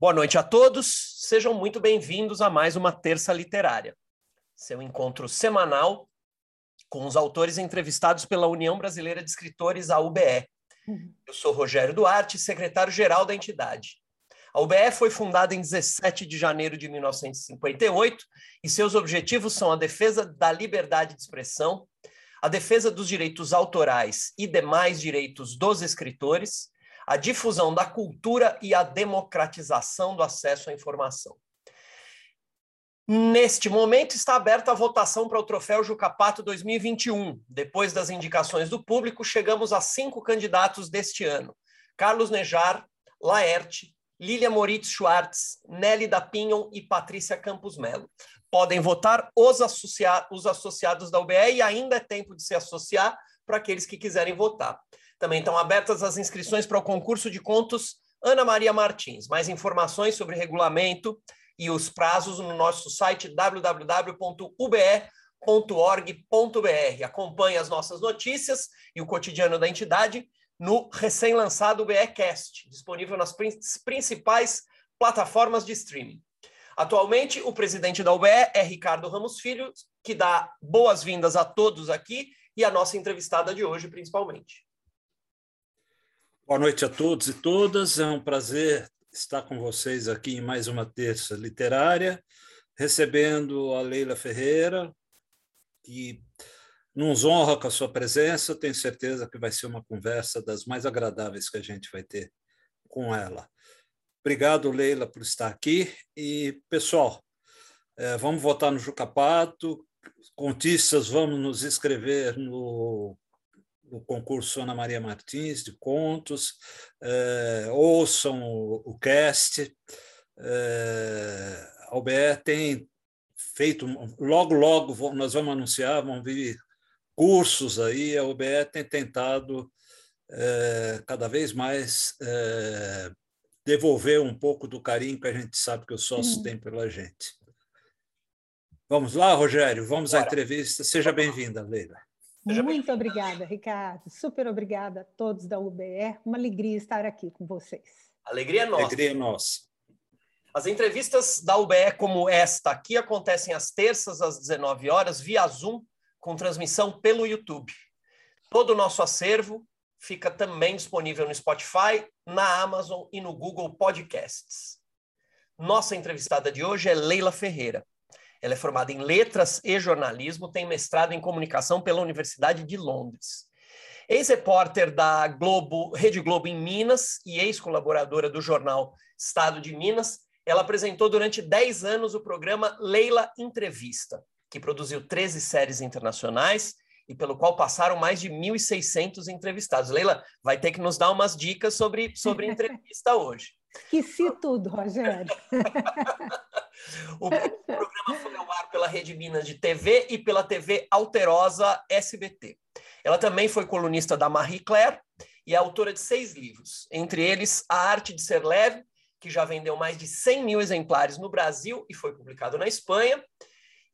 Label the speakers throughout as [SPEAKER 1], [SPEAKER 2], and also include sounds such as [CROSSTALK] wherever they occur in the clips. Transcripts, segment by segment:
[SPEAKER 1] Boa noite a todos, sejam muito bem-vindos a mais uma Terça Literária, seu encontro semanal com os autores entrevistados pela União Brasileira de Escritores, a UBE. Uhum. Eu sou Rogério Duarte, secretário-geral da entidade. A UBE foi fundada em 17 de janeiro de 1958 e seus objetivos são a defesa da liberdade de expressão, a defesa dos direitos autorais e demais direitos dos escritores, a difusão da cultura e a democratização do acesso à informação. Neste momento está aberta a votação para o troféu Jucapato 2021. Depois das indicações do público, chegamos a cinco candidatos deste ano: Carlos Nejar, Laerte, Lilia Moritz Schwartz, Nelly da Pinhon e Patrícia Campos Melo. Podem votar os, associa os associados da UBE e ainda é tempo de se associar para aqueles que quiserem votar. Também estão abertas as inscrições para o concurso de contos Ana Maria Martins. Mais informações sobre regulamento e os prazos no nosso site www.ube.org.br. Acompanhe as nossas notícias e o cotidiano da entidade no recém-lançado UBEcast, disponível nas principais plataformas de streaming. Atualmente, o presidente da UBE é Ricardo Ramos Filho, que dá boas-vindas a todos aqui e a nossa entrevistada de hoje, principalmente.
[SPEAKER 2] Boa noite a todos e todas. É um prazer estar com vocês aqui em mais uma terça literária, recebendo a Leila Ferreira, que nos honra com a sua presença. Tenho certeza que vai ser uma conversa das mais agradáveis que a gente vai ter com ela. Obrigado, Leila, por estar aqui. E, pessoal, é, vamos votar no Jucapato. Contistas, vamos nos inscrever no o concurso Ana Maria Martins de contos, é, ouçam o, o cast. É, a UBE tem feito, logo, logo nós vamos anunciar, vão vir cursos aí, a UBE tem tentado é, cada vez mais é, devolver um pouco do carinho que a gente sabe que os sócios uhum. têm pela gente. Vamos lá, Rogério, vamos Bora. à entrevista. Seja bem-vinda, Leila.
[SPEAKER 3] Muito obrigada, Ricardo. Super obrigada a todos da UBE. Uma alegria estar aqui com vocês.
[SPEAKER 1] Alegria nossa.
[SPEAKER 2] Alegria nossa.
[SPEAKER 1] As entrevistas da UBE, como esta aqui, acontecem às terças, às 19 horas, via Zoom, com transmissão pelo YouTube. Todo o nosso acervo fica também disponível no Spotify, na Amazon e no Google Podcasts. Nossa entrevistada de hoje é Leila Ferreira. Ela é formada em letras e jornalismo, tem mestrado em comunicação pela Universidade de Londres. Ex-repórter da Globo, Rede Globo em Minas e ex-colaboradora do jornal Estado de Minas, ela apresentou durante 10 anos o programa Leila Entrevista, que produziu 13 séries internacionais e pelo qual passaram mais de 1.600 entrevistados. Leila vai ter que nos dar umas dicas sobre, sobre [LAUGHS] entrevista hoje.
[SPEAKER 3] Esqueci tudo, Rogério. [LAUGHS]
[SPEAKER 1] o programa foi ao ar pela Rede Minas de TV e pela TV Alterosa SBT. Ela também foi colunista da Marie Claire e é autora de seis livros, entre eles A Arte de Ser Leve, que já vendeu mais de 100 mil exemplares no Brasil e foi publicado na Espanha,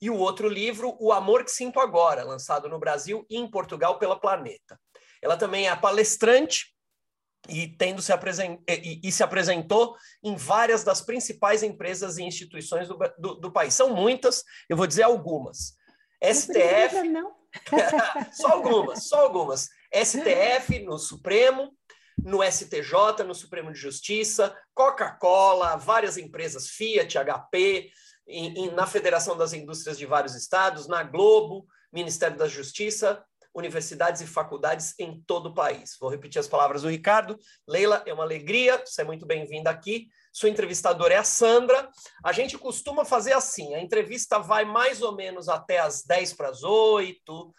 [SPEAKER 1] e o outro livro, O Amor que Sinto Agora, lançado no Brasil e em Portugal pela Planeta. Ela também é palestrante e, tendo se apresen e, e, se apresentou em várias das principais empresas e instituições do, do, do país. São muitas, eu vou dizer algumas. STF. Não. [LAUGHS] só algumas, só algumas. STF no Supremo, no STJ, no Supremo de Justiça, Coca-Cola, várias empresas, Fiat, HP, em, em, na Federação das Indústrias de vários estados, na Globo, Ministério da Justiça, universidades e faculdades em todo o país. Vou repetir as palavras do Ricardo. Leila, é uma alegria, você é muito bem-vinda aqui. Sua entrevistadora é a Sandra. A gente costuma fazer assim: a entrevista vai mais ou menos até as 10 para as 8.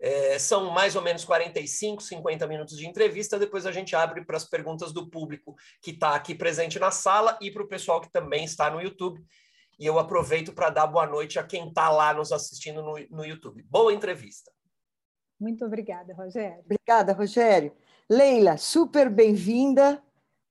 [SPEAKER 1] É, são mais ou menos 45, 50 minutos de entrevista. Depois a gente abre para as perguntas do público que está aqui presente na sala e para o pessoal que também está no YouTube. E eu aproveito para dar boa noite a quem está lá nos assistindo no, no YouTube. Boa entrevista.
[SPEAKER 3] Muito obrigada, Rogério.
[SPEAKER 4] Obrigada, Rogério. Leila, super bem-vinda,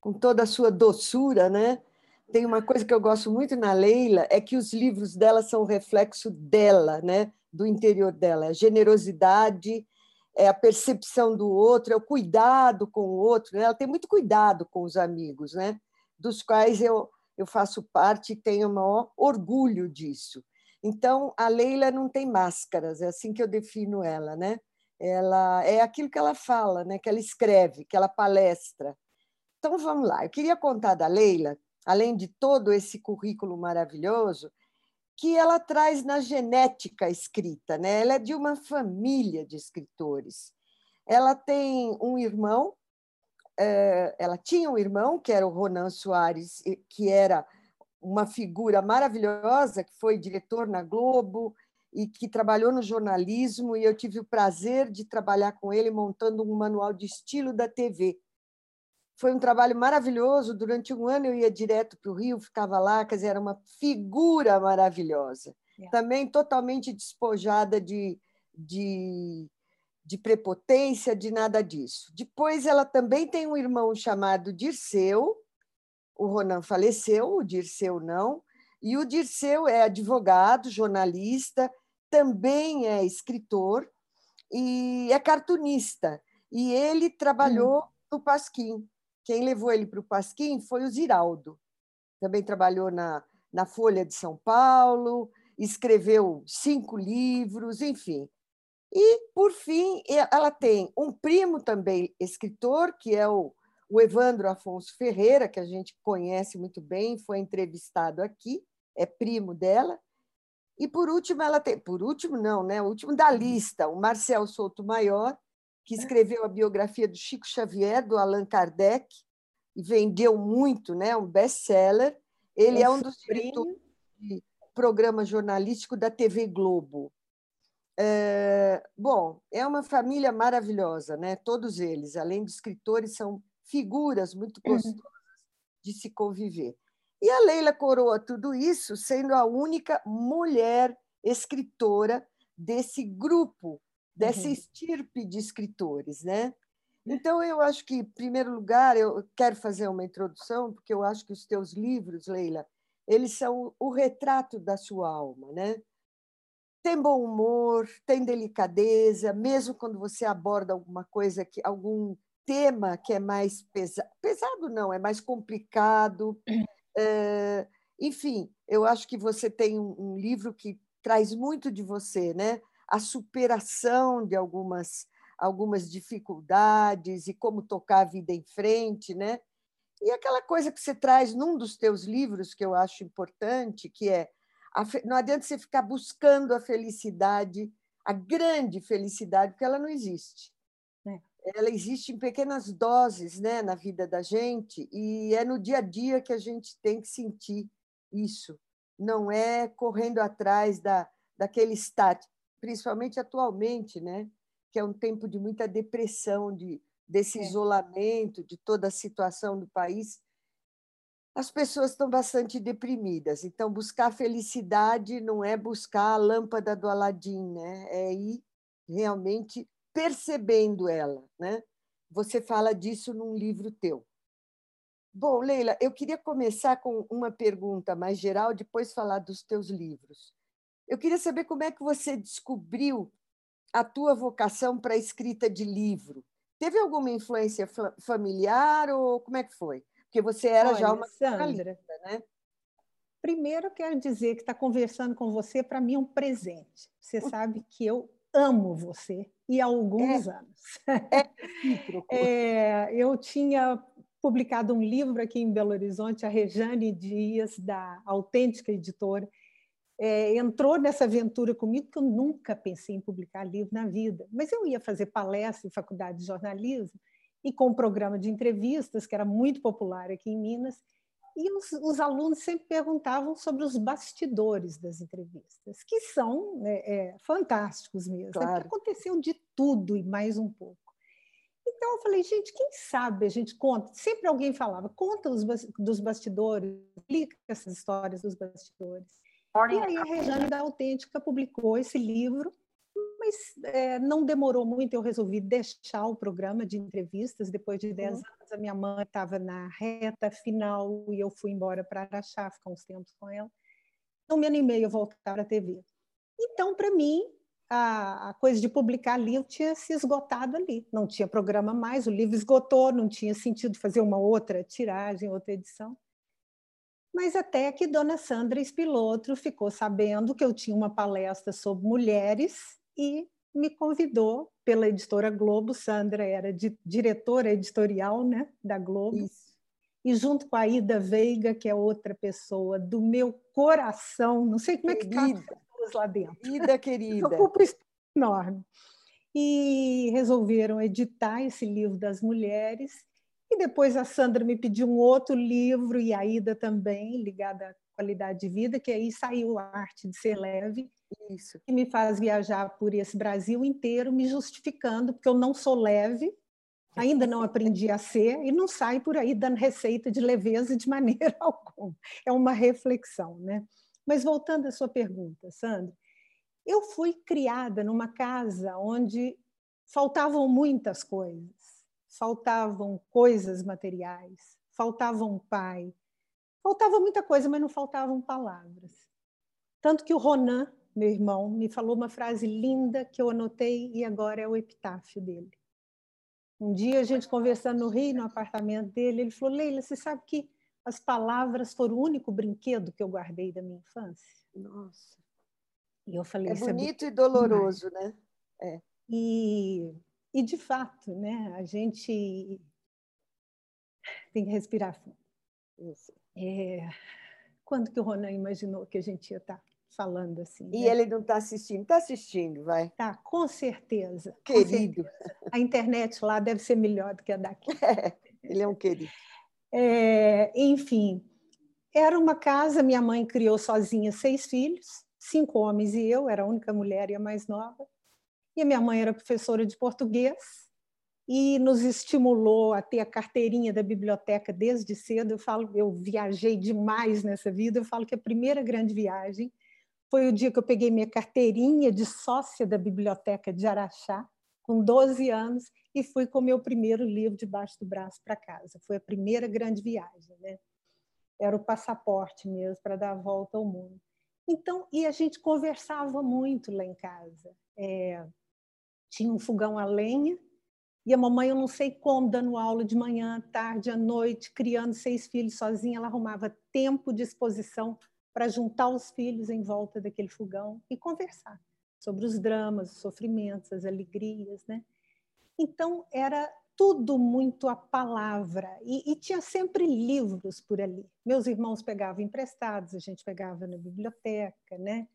[SPEAKER 4] com toda a sua doçura, né? Tem uma coisa que eu gosto muito na Leila, é que os livros dela são reflexo dela, né? Do interior dela, a generosidade, é a percepção do outro, é o cuidado com o outro. Né? Ela tem muito cuidado com os amigos, né? Dos quais eu eu faço parte e tenho o maior orgulho disso. Então, a Leila não tem máscaras, é assim que eu defino ela, né? Ela é aquilo que ela fala, né? Que ela escreve, que ela palestra. Então, vamos lá. Eu queria contar da Leila, além de todo esse currículo maravilhoso, que ela traz na genética escrita, né? Ela é de uma família de escritores. Ela tem um irmão, é, ela tinha um irmão que era o Ronan Soares, que era uma figura maravilhosa, que foi diretor na Globo e que trabalhou no jornalismo, e eu tive o prazer de trabalhar com ele montando um manual de estilo da TV. Foi um trabalho maravilhoso. Durante um ano eu ia direto para o Rio, ficava lá, quer dizer, era uma figura maravilhosa. É. Também totalmente despojada de, de, de prepotência, de nada disso. Depois ela também tem um irmão chamado Dirceu, o Ronan faleceu, o Dirceu não, e o Dirceu é advogado, jornalista, também é escritor e é cartunista. E ele trabalhou hum. no Pasquim. Quem levou ele para o Pasquim foi o Ziraldo. Também trabalhou na, na Folha de São Paulo, escreveu cinco livros, enfim. E, por fim, ela tem um primo também escritor, que é o o Evandro Afonso Ferreira, que a gente conhece muito bem, foi entrevistado aqui, é primo dela. E por último, ela tem, por último não, né? O último da lista, o Marcel Souto Maior, que escreveu a biografia do Chico Xavier, do Allan Kardec, e vendeu muito, né? Um best-seller. Ele é um dos diretores de programa jornalístico da TV Globo. É, bom, é uma família maravilhosa, né? Todos eles, além de escritores, são figuras muito uhum. gostosas de se conviver. E a Leila coroa tudo isso sendo a única mulher escritora desse grupo, dessa uhum. estirpe de escritores, né? Então, eu acho que, em primeiro lugar, eu quero fazer uma introdução, porque eu acho que os teus livros, Leila, eles são o retrato da sua alma, né? Tem bom humor, tem delicadeza, mesmo quando você aborda alguma coisa que algum tema que é mais pesado, pesado não, é mais complicado. É, enfim, eu acho que você tem um, um, livro que traz muito de você, né? A superação de algumas algumas dificuldades e como tocar a vida em frente, né? E aquela coisa que você traz num dos teus livros que eu acho importante, que é não adianta você ficar buscando a felicidade, a grande felicidade, porque ela não existe ela existe em pequenas doses né, na vida da gente e é no dia a dia que a gente tem que sentir isso. Não é correndo atrás da, daquele estado, principalmente atualmente, né, que é um tempo de muita depressão, de, desse é. isolamento, de toda a situação do país. As pessoas estão bastante deprimidas, então buscar felicidade não é buscar a lâmpada do Aladim, né? é ir realmente percebendo ela. Né? Você fala disso num livro teu. Bom, Leila, eu queria começar com uma pergunta mais geral, depois falar dos teus livros. Eu queria saber como é que você descobriu a tua vocação para a escrita de livro. Teve alguma influência familiar ou como é que foi? Porque você era
[SPEAKER 3] Olha,
[SPEAKER 4] já uma
[SPEAKER 3] Sandra, né? Primeiro, quero dizer que estar tá conversando com você, para mim, é um presente. Você sabe que eu amo você e há alguns é. anos. É. [LAUGHS] é, eu tinha publicado um livro aqui em Belo Horizonte, a Rejane Dias, da Autêntica Editora, é, entrou nessa aventura comigo, que eu nunca pensei em publicar livro na vida, mas eu ia fazer palestra em faculdade de jornalismo e com um programa de entrevistas, que era muito popular aqui em Minas, e os, os, alunos sempre perguntavam sobre os bastidores das entrevistas, que são né, é, fantásticos mesmo. Né, claro. Aconteceu de tudo e mais um pouco. Então eu falei, gente, quem sabe a gente conta? Sempre alguém falava, conta os dos bastidores, explica essas histórias dos bastidores. E aí a Rejane da Autêntica publicou esse livro mas é, não demorou muito, eu resolvi deixar o programa de entrevistas. Depois de 10 uhum. anos, a minha mãe estava na reta final e eu fui embora para Araxá, ficar uns tempos com ela. Não me animei a voltar para a TV. Então, para mim, a, a, coisa de publicar livro tinha se esgotado ali. Não tinha programa mais, o livro esgotou, não tinha sentido fazer uma outra tiragem, outra edição. Mas até que Dona Sandra Espilotro ficou sabendo que eu tinha uma palestra sobre mulheres e me convidou pela editora Globo. Sandra era di diretora editorial né, da Globo. Isso. E junto com a Ida Veiga, que é outra pessoa do meu coração, não sei como querida. é que cabe pessoas lá dentro.
[SPEAKER 4] Ida [LAUGHS] querida.
[SPEAKER 3] Ocupa enorme. E resolveram editar esse livro das mulheres. E depois a Sandra me pediu um outro livro, e a Ida também, ligada qualidade de vida, que aí saiu a Arte de Ser Leve, isso. que me faz viajar por esse Brasil inteiro, me justificando, porque eu não sou leve, ainda não aprendi a ser, e não saio por aí dando receita de leveza de maneira [LAUGHS] alguma. É uma reflexão, né? Mas voltando à sua pergunta, Sandra, eu fui criada numa casa onde faltavam muitas coisas. Faltavam coisas materiais, faltava um pai, faltava muita coisa, mas não faltavam palavras. Tanto que o Ronan, meu irmão, me falou uma frase linda que eu anotei e agora é o epitáfio dele. Um dia a gente conversando no Rio, no apartamento dele, ele falou: Leila, você sabe que as palavras foram o único brinquedo que eu guardei da minha infância?
[SPEAKER 4] Nossa.
[SPEAKER 3] E eu falei:
[SPEAKER 4] é bonito é e doloroso, né?
[SPEAKER 3] É. E, e de fato, né? A gente tem que respirar fundo. Isso. É, quando que o Ronan imaginou que a gente ia estar tá falando assim.
[SPEAKER 4] E né? ele não está assistindo, está assistindo, vai.
[SPEAKER 3] Tá, com certeza.
[SPEAKER 4] Querido.
[SPEAKER 3] Com certeza. A internet lá deve ser melhor do que a daqui. [LAUGHS]
[SPEAKER 4] É, ele é um querido.
[SPEAKER 3] É, enfim, era uma casa, minha mãe criou sozinha seis filhos, cinco homens e eu, era a única mulher e a mais nova. E a minha mãe era professora de português e nos estimulou a ter a carteirinha da biblioteca desde cedo. Eu falo, eu viajei demais nessa vida. Eu falo que a primeira grande viagem foi o dia que eu peguei minha carteirinha de sócia da Biblioteca de Araxá, com 12 anos, e fui com meu primeiro livro debaixo do braço para casa. Foi a primeira grande viagem, né? Era o passaporte mesmo para dar a volta ao mundo. Então, e a gente conversava muito lá em casa. É, tinha um fogão a lenha, e a mamãe, eu não sei como, dando aula de manhã, tarde, à noite, criando seis filhos sozinha, ela arrumava tempo de exposição para juntar os filhos em volta daquele fogão e conversar sobre os dramas, os sofrimentos, as alegrias, né? Então era tudo muito a palavra e, e, tinha sempre livros por ali. Meus irmãos pegavam emprestados, a gente pegava na biblioteca, né?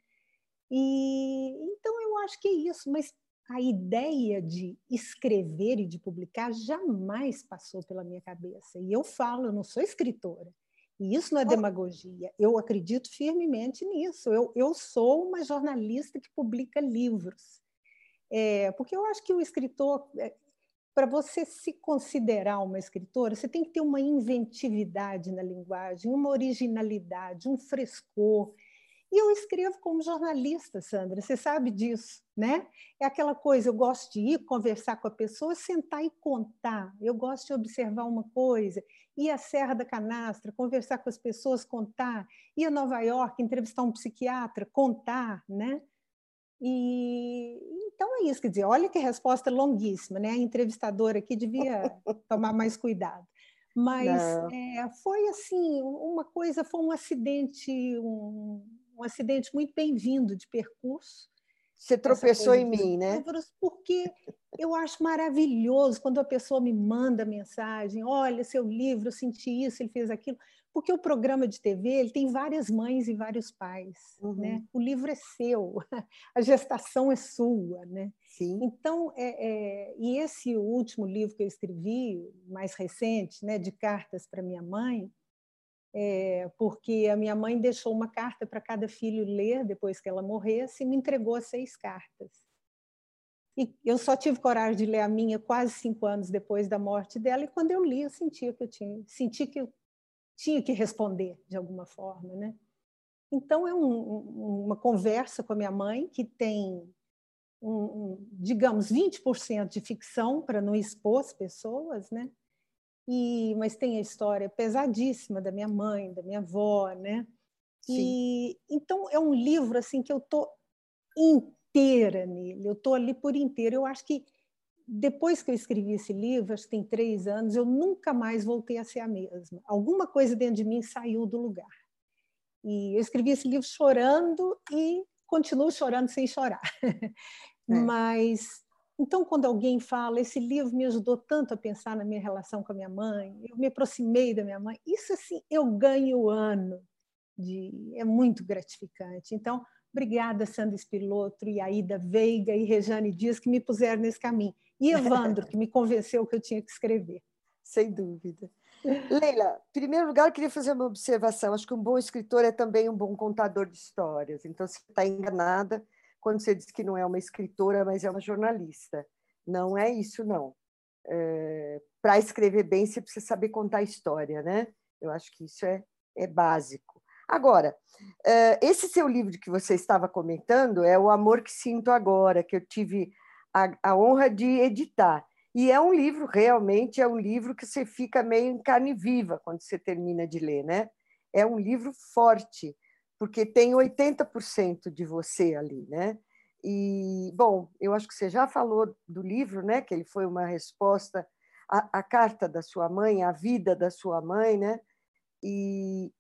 [SPEAKER 3] E então eu acho que é isso, mas a ideia de escrever e de publicar jamais passou pela minha cabeça. E eu falo, eu não sou escritora. E isso não é demagogia. Eu acredito firmemente nisso. Eu, eu sou uma jornalista que publica livros. É, porque eu acho que o escritor, é, para você se considerar uma escritora, você tem que ter uma inventividade na linguagem, uma originalidade, um frescor. E eu escrevo como jornalista, Sandra, você sabe disso, né? É aquela coisa, eu gosto de ir conversar com a pessoa, sentar e contar. Eu gosto de observar uma coisa, ir à Serra da Canastra, conversar com as pessoas, contar. Ir a Nova York, entrevistar um psiquiatra, contar, né? E então é isso, quer dizer, olha que resposta longuíssima, né? A entrevistadora aqui devia [LAUGHS] tomar mais cuidado. Mas é, foi assim, uma coisa, foi um acidente, um, um acidente muito bem-vindo de percurso.
[SPEAKER 4] Você tropeçou em mim, né?
[SPEAKER 3] Porque eu acho maravilhoso quando a pessoa me manda mensagem, olha, seu livro, eu senti isso, ele fez aquilo. Porque o programa de TV ele tem várias mães e vários pais, uhum. né? O livro é seu, [LAUGHS] a gestação é sua, né?
[SPEAKER 4] Sim.
[SPEAKER 3] Então, é, é, e esse último livro que eu escrevi, mais recente, né, de cartas para minha mãe, é, porque a minha mãe deixou uma carta para cada filho ler depois que ela morresse e me entregou seis cartas. E eu só tive coragem de ler a minha quase cinco anos depois da morte dela, e quando eu li, eu sentia que eu tinha, senti que eu tinha que responder de alguma forma, né? Então é um, uma conversa com a minha mãe que tem, um, um, digamos, 20% de ficção para não expor as pessoas, né? E, mas tem a história pesadíssima da minha mãe, da minha avó, né? E então é um livro assim que eu tô inteira nele. Eu tô ali por inteiro. Eu acho que depois que eu escrevi esse livro, acho que tem três anos, eu nunca mais voltei a ser a mesma. Alguma coisa dentro de mim saiu do lugar. E eu escrevi esse livro chorando e continuo chorando sem chorar. [LAUGHS] É. Mas então, quando alguém fala, esse livro me ajudou tanto a pensar na minha relação com a minha mãe, eu me aproximei da minha mãe, isso assim, eu ganho ano de, é muito gratificante. Então, obrigada, Sandra Espilotro, e Aida Veiga e Rejane Dias, que me puseram nesse caminho. E Evandro, que me convenceu que eu tinha que escrever.
[SPEAKER 4] Sem dúvida. Leila, em primeiro lugar, eu queria fazer uma observação. Acho que um bom escritor é também um bom contador de histórias. Então, você está enganada quando você diz que não é uma escritora, mas é uma jornalista. Não é isso, não. É, Para escrever bem, você precisa saber contar história, né? Eu acho que isso é, é básico. Agora, é, esse seu livro que você estava comentando é O Amor que Sinto Agora, que eu tive a, a honra de editar. E é um livro, realmente, é um livro que você fica meio em carne viva quando você termina de ler, né? É um livro forte, porque tem 80% de você ali, né? E, bom, eu acho que você já falou do livro, né? Que ele foi uma resposta à, à carta da sua mãe, à vida da sua mãe, né? E,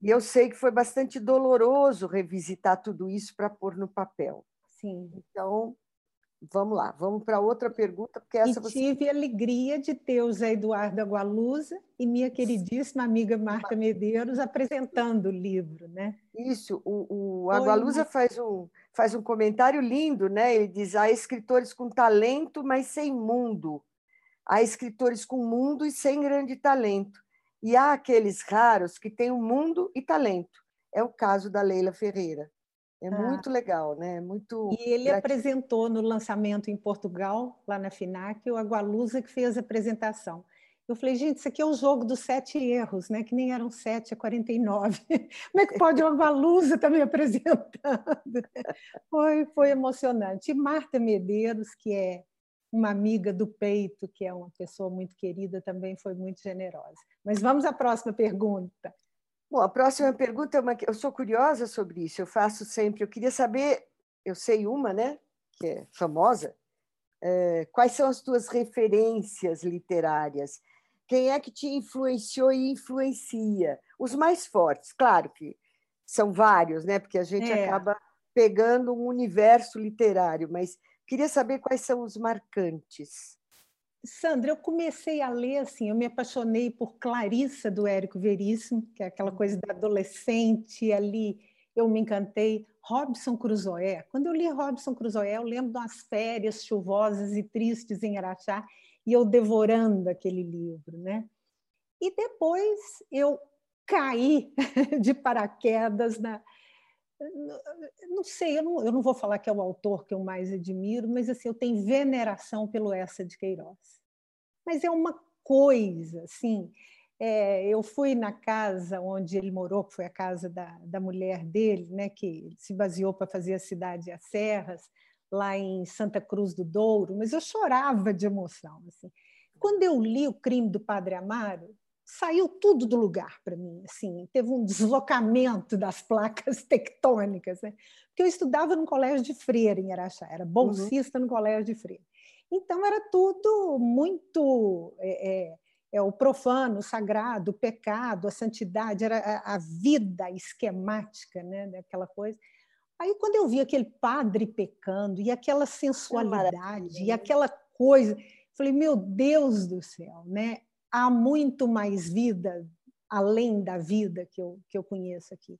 [SPEAKER 4] e eu sei que foi bastante doloroso revisitar tudo isso para pôr no papel.
[SPEAKER 3] Sim.
[SPEAKER 4] Então, Vamos lá, vamos para outra pergunta, porque essa
[SPEAKER 3] e
[SPEAKER 4] você...
[SPEAKER 3] tive a alegria de ter o Zé Eduardo Agualusa e minha queridíssima amiga Marta Medeiros apresentando o livro, né?
[SPEAKER 4] Isso, o, o Agualusa faz um, faz um comentário lindo, né? Ele diz: há escritores com talento, mas sem mundo. Há escritores com mundo e sem grande talento. E há aqueles raros que têm o um mundo e talento. É o caso da Leila Ferreira. É ah. muito legal, né? Muito
[SPEAKER 3] e ele apresentou no lançamento em Portugal, lá na FINAC, o Agualusa que fez a apresentação. Eu falei, gente, isso aqui é o jogo dos sete erros, né? Que nem eram sete, é 49. [LAUGHS] Como é que pode o Agualusa estar me apresentando? [LAUGHS] Foi, foi emocionante. E Marta Medeiros, que é uma amiga do peito, que é uma pessoa muito querida, também foi muito generosa. Mas vamos à próxima pergunta.
[SPEAKER 4] Bom, a próxima pergunta é uma que eu sou curiosa sobre isso. Eu faço sempre. Eu queria saber, eu sei uma, né, que é famosa. É, quais são as tuas referências literárias? Quem é que te influenciou e influencia? Os mais fortes, claro que são vários, né? Porque a gente é. acaba pegando um universo literário, mas queria saber quais são os marcantes.
[SPEAKER 3] Sandra, eu comecei a ler assim, eu me apaixonei por Clarissa do Érico Veríssimo, que é aquela uhum. coisa da adolescente ali, eu me encantei. Robson Crusoe. Quando eu li Robson Crusoe, eu lembro das férias chuvosas e tristes em Araxá e eu devorando aquele livro, né? E depois eu caí [LAUGHS] de paraquedas na não sei, eu não, eu não vou falar que é o autor que eu mais admiro, mas assim, eu tenho veneração pelo Essa de Queiroz. Mas é uma coisa, assim. É, eu fui na casa onde ele morou, que foi a casa da, da mulher dele, né, que se baseou para fazer a cidade às serras, lá em Santa Cruz do Douro, mas eu chorava de emoção. Assim. Quando eu li o crime do Padre Amaro, saiu tudo do lugar para mim, assim, teve um deslocamento das placas [LAUGHS] tectônicas, né? porque eu estudava no colégio de freira em Araxá, era bolsista uhum. no colégio de freira. Então era tudo muito é, é, é, o profano, o sagrado, o pecado, a santidade, era a, a vida esquemática, né, daquela coisa. Aí quando eu vi aquele padre pecando e aquela sensualidade e aquela coisa, falei, meu Deus do céu, né? Há muito mais vida além da vida que eu, que eu conheço aqui.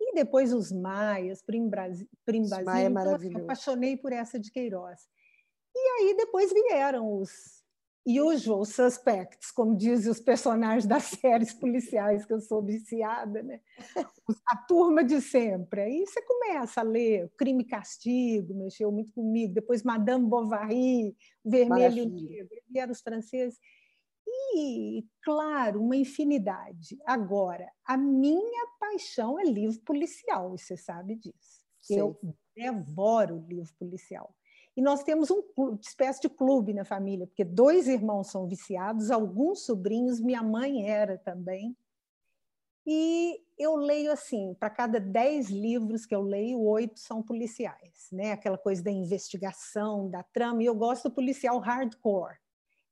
[SPEAKER 3] E depois os maias, Prim, Brasi, Prim Basílio,
[SPEAKER 4] Maia é então,
[SPEAKER 3] eu apaixonei por essa de Queiroz. E aí depois vieram os usual suspects, como dizem os personagens das [LAUGHS] séries policiais que eu sou viciada, né? A turma de sempre. Aí você começa a ler Crime e Castigo, mexeu muito comigo. Depois Madame Bovary, Vermelho e Negro. Vieram os franceses. E, claro, uma infinidade. Agora, a minha paixão é livro policial, você sabe disso. Sim. Eu devoro livro policial. E nós temos um uma espécie de clube na família, porque dois irmãos são viciados, alguns sobrinhos, minha mãe era também. E eu leio assim, para cada dez livros que eu leio, oito são policiais, né? Aquela coisa da investigação, da trama. E eu gosto do policial hardcore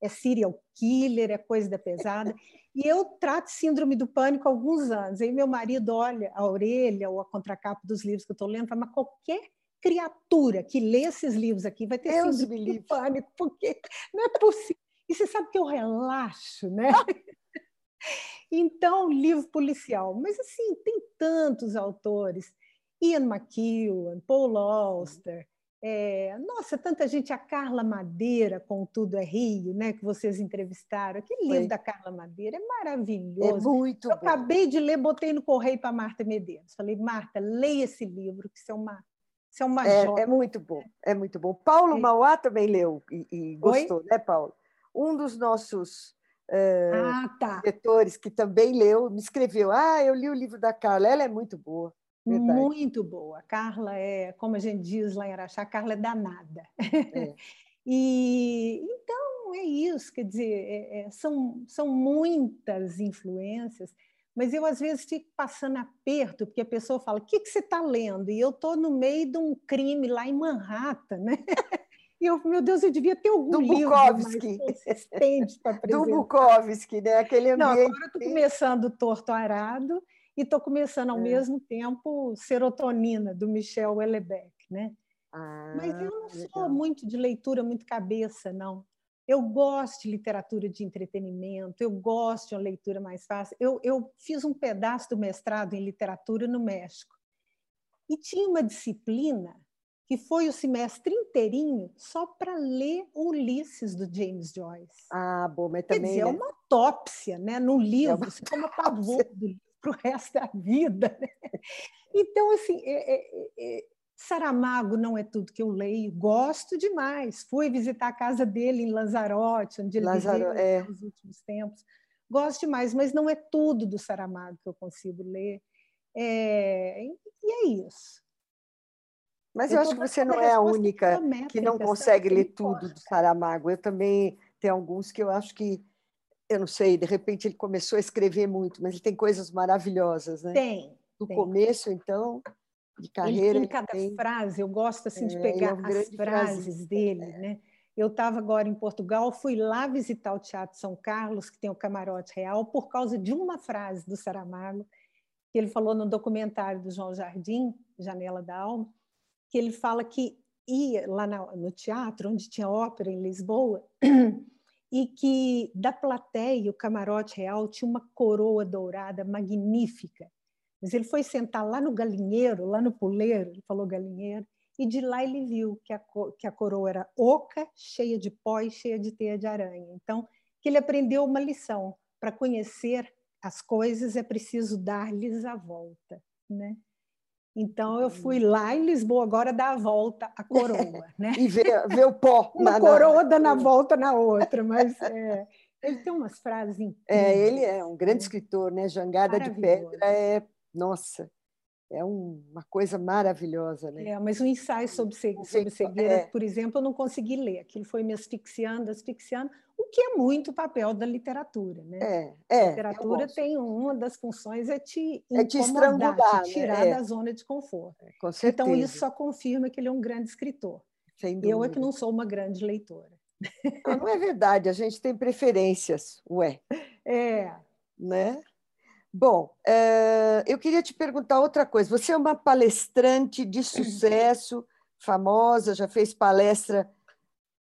[SPEAKER 3] é serial killer, é coisa da pesada. E eu trato síndrome do pânico há alguns anos. Aí meu marido olha a orelha ou a contracapa dos livros que eu estou lendo fala, mas qualquer criatura que lê esses livros aqui vai ter síndrome do pânico, porque não é possível. E você sabe que eu relaxo, né? [LAUGHS] então, livro policial. Mas, assim, tem tantos autores. Ian McEwan, Paul Auster, é, nossa, tanta gente, a Carla Madeira, com Tudo é Rio, né, que vocês entrevistaram. Aquele livro Foi. da Carla Madeira é maravilhoso.
[SPEAKER 4] É muito
[SPEAKER 3] Eu
[SPEAKER 4] bom.
[SPEAKER 3] acabei de ler, botei no correio para Marta Medeiros. Falei, Marta, leia esse livro, que isso é uma, isso é uma
[SPEAKER 4] é, é muito bom, é muito bom. Paulo é. Mauá também leu e, e gostou, né, Paulo? Um dos nossos uh, ah, tá. diretores que também leu, me escreveu, ah, eu li o livro da Carla, ela é muito boa.
[SPEAKER 3] Verdade. Muito boa. Carla é, como a gente diz lá em Araxá, a Carla é danada. É. [LAUGHS] e então é isso, quer dizer, é, é, são, são muitas influências, mas eu às vezes fico passando aperto, porque a pessoa fala: o que, que você está lendo? E eu estou no meio de um crime lá em Manhattan, né? [LAUGHS] E eu, meu Deus, eu devia ter algum
[SPEAKER 4] do
[SPEAKER 3] livro
[SPEAKER 4] Bukowski.
[SPEAKER 3] mais consistente para [LAUGHS] apresentar.
[SPEAKER 4] Do Bukowski, né? Aquele ambiente... Não,
[SPEAKER 3] agora eu estou começando Torto Arado, e estou começando ao é. mesmo tempo Serotonina, do Michel Houellebecq, né? Ah, Mas eu não legal. sou muito de leitura, muito cabeça, não. Eu gosto de literatura de entretenimento, eu gosto de uma leitura mais fácil. Eu, eu fiz um pedaço do mestrado em literatura no México. E tinha uma disciplina que foi o semestre inteirinho só para ler Ulisses do James Joyce.
[SPEAKER 4] Ah, bom, mas também. Quer dizer,
[SPEAKER 3] é uma autópsia, né? No livro, é uma... [LAUGHS] você toma pavor do livro para o [LAUGHS] resto da vida. Né? Então, assim, é, é, é, Saramago não é tudo que eu leio, gosto demais. Fui visitar a casa dele em Lanzarote, onde ele Lazaro, viveu é. nos últimos tempos. Gosto demais, mas não é tudo do Saramago que eu consigo ler. É, e é isso.
[SPEAKER 4] Mas eu, eu acho que você não é a única que não consegue ler tudo do Saramago. Eu também tenho alguns que eu acho que eu não sei, de repente ele começou a escrever muito, mas ele tem coisas maravilhosas, né?
[SPEAKER 3] Tem.
[SPEAKER 4] Do tem. começo, então, de carreira.
[SPEAKER 3] Ele tem cada tem... frase, eu gosto assim de é, pegar é um as frases dele, é. né? Eu estava agora em Portugal, fui lá visitar o Teatro São Carlos, que tem o Camarote Real, por causa de uma frase do Saramago, que ele falou no documentário do João Jardim, Janela da Alma, que ele fala que ia lá no teatro, onde tinha ópera em Lisboa, [CLEARS THROAT] e que da plateia, o camarote real tinha uma coroa dourada magnífica. Mas ele foi sentar lá no galinheiro, lá no puleiro, ele falou galinheiro, e de lá ele viu que a, que a coroa era oca, cheia de pó e cheia de teia de aranha. Então, que ele aprendeu uma lição: para conhecer as coisas é preciso dar-lhes a volta. Né? Então eu fui uhum. lá em Lisboa agora dar a volta à coroa, [LAUGHS] né?
[SPEAKER 4] e ver, ver o pó. [LAUGHS]
[SPEAKER 3] Uma na, coroa na... dando a [LAUGHS] volta na outra, mas é, ele tem umas frases incríveis.
[SPEAKER 4] É, ele é um grande né? escritor, né? Jangada de Pedra é, nossa, é uma coisa maravilhosa, né?
[SPEAKER 3] É, mas um ensaio sobre, sobre cegueira, é. por exemplo, eu não consegui ler. Aquilo foi me asfixiando, asfixiando, o que é muito papel da literatura, né?
[SPEAKER 4] É, é
[SPEAKER 3] a literatura tem uma das funções é te é te estrangular, te tirar né? da zona de conforto.
[SPEAKER 4] É, com certeza.
[SPEAKER 3] Então isso só confirma que ele é um grande escritor.
[SPEAKER 4] Sem
[SPEAKER 3] eu é que não sou uma grande leitora.
[SPEAKER 4] Não, não é verdade, a gente tem preferências, ué.
[SPEAKER 3] É.
[SPEAKER 4] Né? Bom, eh, eu queria te perguntar outra coisa. Você é uma palestrante de sucesso, famosa, já fez palestra.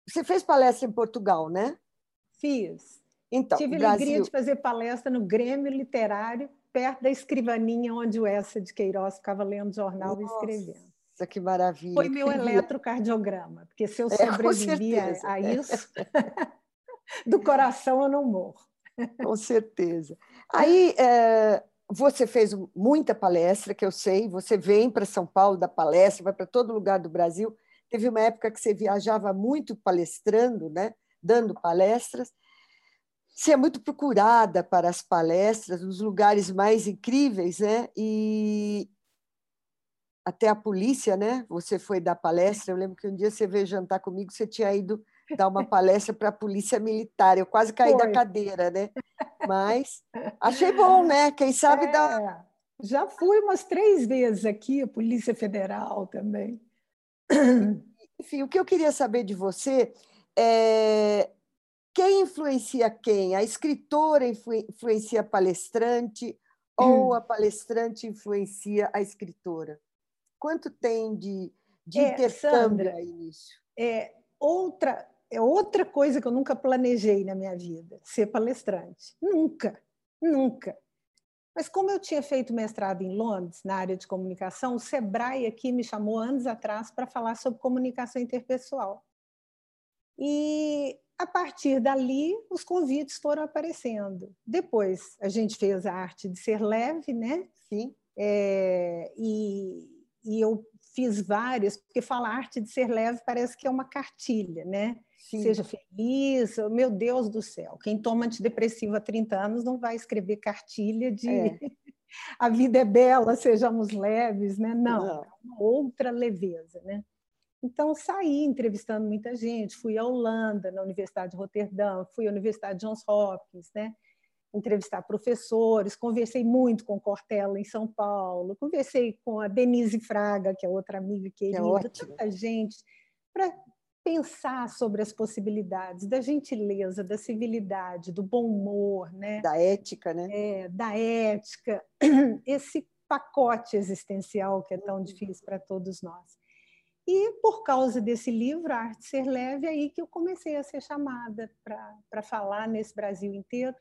[SPEAKER 4] Você fez palestra em Portugal, né?
[SPEAKER 3] Fiz.
[SPEAKER 4] Então,
[SPEAKER 3] Tive a Brasil... alegria de fazer palestra no Grêmio Literário, perto da escrivaninha onde o Essa de Queiroz ficava lendo jornal Nossa, e escrevendo.
[SPEAKER 4] Que maravilha.
[SPEAKER 3] Foi meu eletrocardiograma, porque se eu é, sobrevivi é, a, a isso, [LAUGHS] do coração eu não morro.
[SPEAKER 4] Com certeza. Aí é, você fez muita palestra, que eu sei, você vem para São Paulo da palestra, vai para todo lugar do Brasil. Teve uma época que você viajava muito palestrando, né? dando palestras. Você é muito procurada para as palestras, nos lugares mais incríveis, né? E até a polícia, né? Você foi dar palestra. Eu lembro que um dia você veio jantar comigo, você tinha ido dar uma palestra para a polícia militar. Eu quase caí Foi. da cadeira, né? [LAUGHS] Mas achei bom, né? Quem sabe é,
[SPEAKER 3] dá. Já fui umas três vezes aqui, a Polícia Federal também. [COUGHS]
[SPEAKER 4] Enfim, o que eu queria saber de você é quem influencia quem? A escritora influencia a palestrante ou a palestrante influencia a escritora? Quanto tem de, de é, intercâmbio Sandra, aí nisso?
[SPEAKER 3] É outra, é outra coisa que eu nunca planejei na minha vida, ser palestrante. Nunca, nunca. Mas como eu tinha feito mestrado em Londres, na área de comunicação, o Sebrae aqui me chamou anos atrás para falar sobre comunicação interpessoal. E a partir dali, os convites foram aparecendo. Depois, a gente fez a arte de ser leve, né?
[SPEAKER 4] Sim.
[SPEAKER 3] É, e, e eu fiz várias, porque falar arte de ser leve parece que é uma cartilha, né? Sim. Seja feliz, meu Deus do céu. Quem toma antidepressivo há 30 anos não vai escrever cartilha de é. [LAUGHS] a vida é bela, sejamos leves, né? Não, não. É uma outra leveza, né? Então, saí entrevistando muita gente, fui à Holanda, na Universidade de Roterdã, fui à Universidade Johns Hopkins, né? entrevistar professores, conversei muito com Cortella em São Paulo, conversei com a Denise Fraga, que é outra amiga querida, que é tanta gente, para pensar sobre as possibilidades da gentileza, da civilidade, do bom humor, né?
[SPEAKER 4] Da ética, né?
[SPEAKER 3] É, da ética, [CLEARS THROAT] esse pacote existencial que é tão uhum. difícil para todos nós. E por causa desse livro, A Arte Ser Leve, é aí que eu comecei a ser chamada para falar nesse Brasil inteiro.